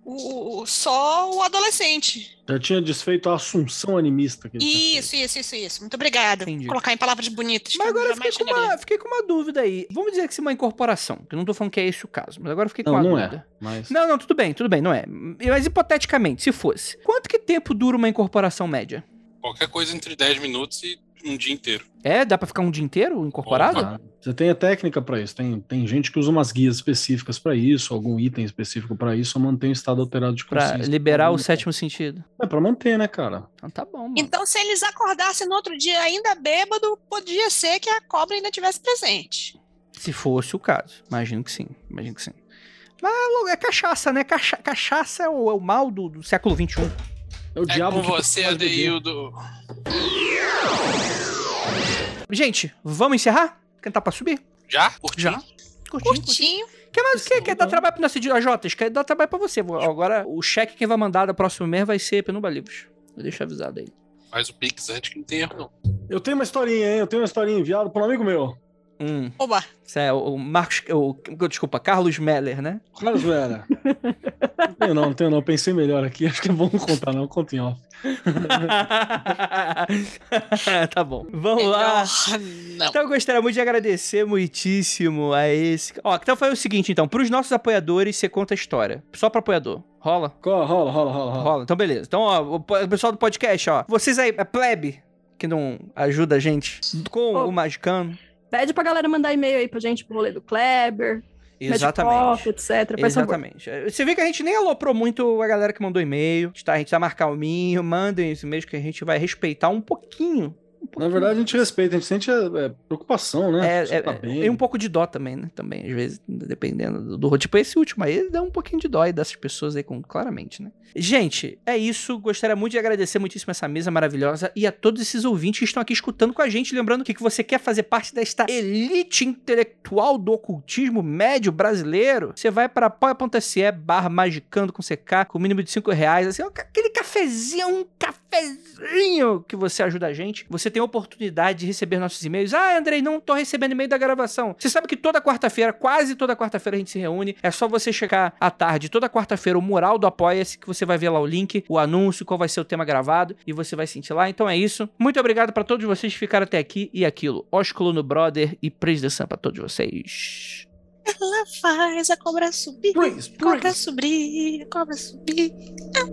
o, o- só o adolescente. Já tinha desfeito a assunção animista que. Isso, isso, isso, isso. Muito obrigada. Vou colocar em palavras bonitas. Mas agora eu fiquei com, uma, fiquei com uma dúvida aí. Vamos dizer que isso é uma incorporação, que eu não tô falando que é esse o caso, mas agora eu fiquei com Não, uma não dúvida. é. Mas Não, não, tudo bem, tudo bem, não é. Mas hipoteticamente, se fosse, quanto que tempo dura uma incorporação média? Qualquer coisa entre 10 minutos e um dia inteiro. É? Dá pra ficar um dia inteiro incorporado? Opa. Você tem a técnica pra isso. Tem, tem gente que usa umas guias específicas pra isso, algum item específico pra isso, ou mantém o estado alterado de Pra consciência. liberar o Então, sétimo sentido. É pra manter, né, cara? Então tá bom, mano. Então, se eles acordassem no outro dia ainda bêbado, podia ser que a cobra ainda tivesse presente. Se fosse o caso. Imagino que sim. Imagino que sim. Mas é cachaça, né? Cacha- cachaça é o, é o mal do, do século XXI. É o É diabo com que você, faz beber. Gente, vamos encerrar? Cantar pra subir? Já? Curti? Já. Curtinho. Curtinho. Quer mais o quê? Quer dar trabalho pro nosso AJ? Quer dar trabalho pra você. Vou- Agora, o cheque que vai mandar do próximo mês vai ser Penumbra Livros. Eu deixo avisado aí. Faz o Pix antes que não tem erro, não. Eu tenho uma historinha, hein? Eu tenho uma historinha enviada por um amigo meu. Hum. Oba. Isso é o Marcos. O, desculpa, Carlos Meller, né? Carlos Vera. [LAUGHS] não tenho não, não tenho não. Pensei melhor aqui. Acho que é bom não contar, não. Conta em off. [LAUGHS] tá bom. Vamos lá. Não. Então eu gostaria muito de agradecer muitíssimo a esse. Ó, então foi o seguinte, então. Pros nossos apoiadores, você conta a história. Só pro apoiador. Rola? Rola, rola, rola, rola. Rola. Então beleza. Então, ó, o pessoal do podcast, ó. Vocês aí, é plebe, que não ajuda a gente com Ô. o Magicano. Pede pra galera mandar e-mail aí pra gente pro rolê do Kleber, Exatamente. Pop, etc. Faz favor. Exatamente. Você vê que a gente nem aloprou muito a galera que mandou e-mail. Tá? A gente tá mais calminho. Mandem esse e-mails que a gente vai respeitar um pouquinho. Um Na verdade, a gente respeita, a gente sente é, é, preocupação, né? É, é, tá é, bem. e um pouco de dó também, né? Também, às vezes, dependendo do, do. Tipo, esse último aí dá um pouquinho de dó aí dessas pessoas aí, com, claramente, né? Gente, é isso. Gostaria muito de agradecer muitíssimo essa mesa maravilhosa e a todos esses ouvintes que estão aqui escutando com a gente. Lembrando que, que você quer fazer parte desta elite intelectual do ocultismo médio brasileiro, você vai para apoia.se barra magicando com CK, com o mínimo de 5 reais. Assim, aquele cafezinho, um cafezinho que você ajuda a gente. Você tem a oportunidade de receber nossos e-mails. Ah, Andrei, não tô recebendo e-mail da gravação. Você sabe que toda quarta-feira, quase toda quarta-feira a gente se reúne. É só você checar à tarde, toda quarta-feira, o mural do Apoia-se, que você vai ver lá o link, o anúncio, qual vai ser o tema gravado, e você vai sentir lá. Então é isso. Muito obrigado pra todos vocês que ficaram até aqui e aquilo. Ósculo no Brother e Praise the Sun pra todos vocês. Ela faz a cobra subir. Praise, Cobra praise. subir, a cobra subir. Praise,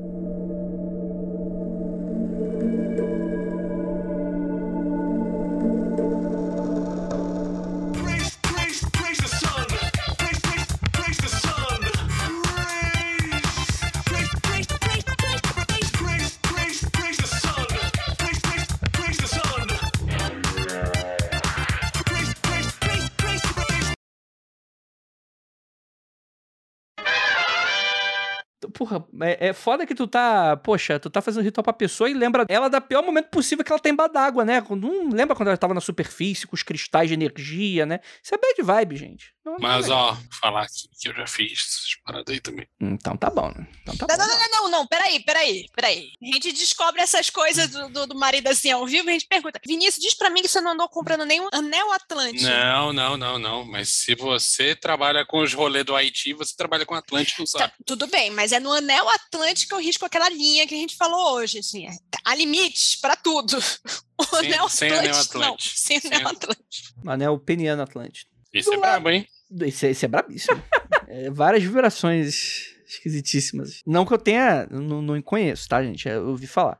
Porra, é, é foda que tu tá. Poxa, tu tá fazendo ritual pra pessoa e lembra ela da pior momento possível que ela tá embaixo d'água, né? Não lembra quando ela tava na superfície com os cristais de energia, né? Isso é bad vibe, gente. Não- não é Mas, ó, falar aqui que eu já fiz essas paradas aí também. Então tá bom, né? Então tá Não, bom. não, não, não, não, peraí, peraí, peraí. A gente descobre essas coisas do, do, do marido assim ao vivo e a gente pergunta: Vinícius, diz pra mim que você não andou comprando nenhum anel Atlântico. Não, não, não, não. Mas se você trabalha com os rolês do Haiti, você trabalha com Atlântico, Tá, sabe? tudo bem, mas é no anel Atlântico eu risco aquela linha que a gente falou hoje. Assim, é- há limites pra tudo. [LAUGHS] O Sem- anel sem anel Atlântico. Não, Atlântico. sem Sem anel anel. Atlântico. Anel peniano Atlântico. Isso é brabo, hein? Esse, esse é brabíssimo. É, várias vibrações esquisitíssimas. Não que eu tenha. Não, não conheço, tá, gente? Eu ouvi falar.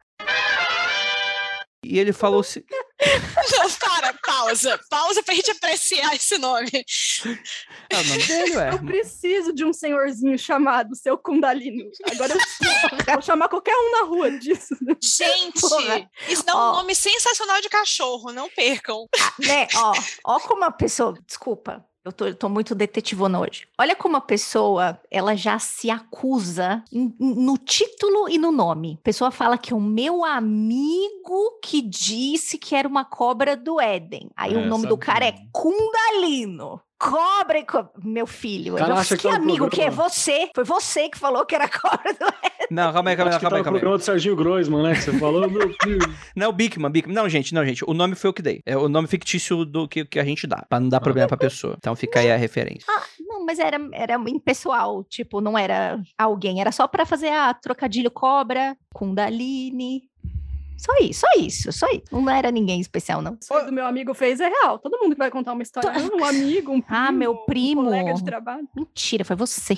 E ele falou assim. [LAUGHS] Pausa. Pausa pra gente apreciar esse nome. Ah, o nome dele, ué. Eu preciso de um senhorzinho chamado seu Kundalino. Agora eu vou chamar qualquer um na rua disso. Gente, Porra. isso dá um Ó. nome sensacional de cachorro, não percam. né, ó, ó como a pessoa, desculpa, eu tô, eu tô muito detetivona hoje. Olha como a pessoa, ela já se acusa no título e no nome. A pessoa fala que é o meu amigo que disse que era uma cobra do Éden. Aí É, o nome do cara é Cundalino. Cobra e co... Meu filho, Cara, que que um amigo que é você? Foi você que falou que era cobra do Éden. Não, calma aí, calma aí, que calma tá aí, calma aí. programa do Serginho Groisman, né? Que você falou, meu [LAUGHS] Deus. Não, o Bigman, Bigman. Não, gente, não, gente. O nome foi eu que dei. É o nome fictício do que, que a gente dá, pra não dar problema pra pessoa. Então fica aí a referência. Não, mas era, era impessoal, tipo, não era alguém, era só pra fazer a trocadilho cobra, Kundalini. Só isso, só isso, só isso. Não era ninguém especial, não. Aí do meu amigo fez é real. Todo mundo que vai contar uma história, um amigo, um primo, Ah, meu um primo. colega de trabalho. Mentira, foi você.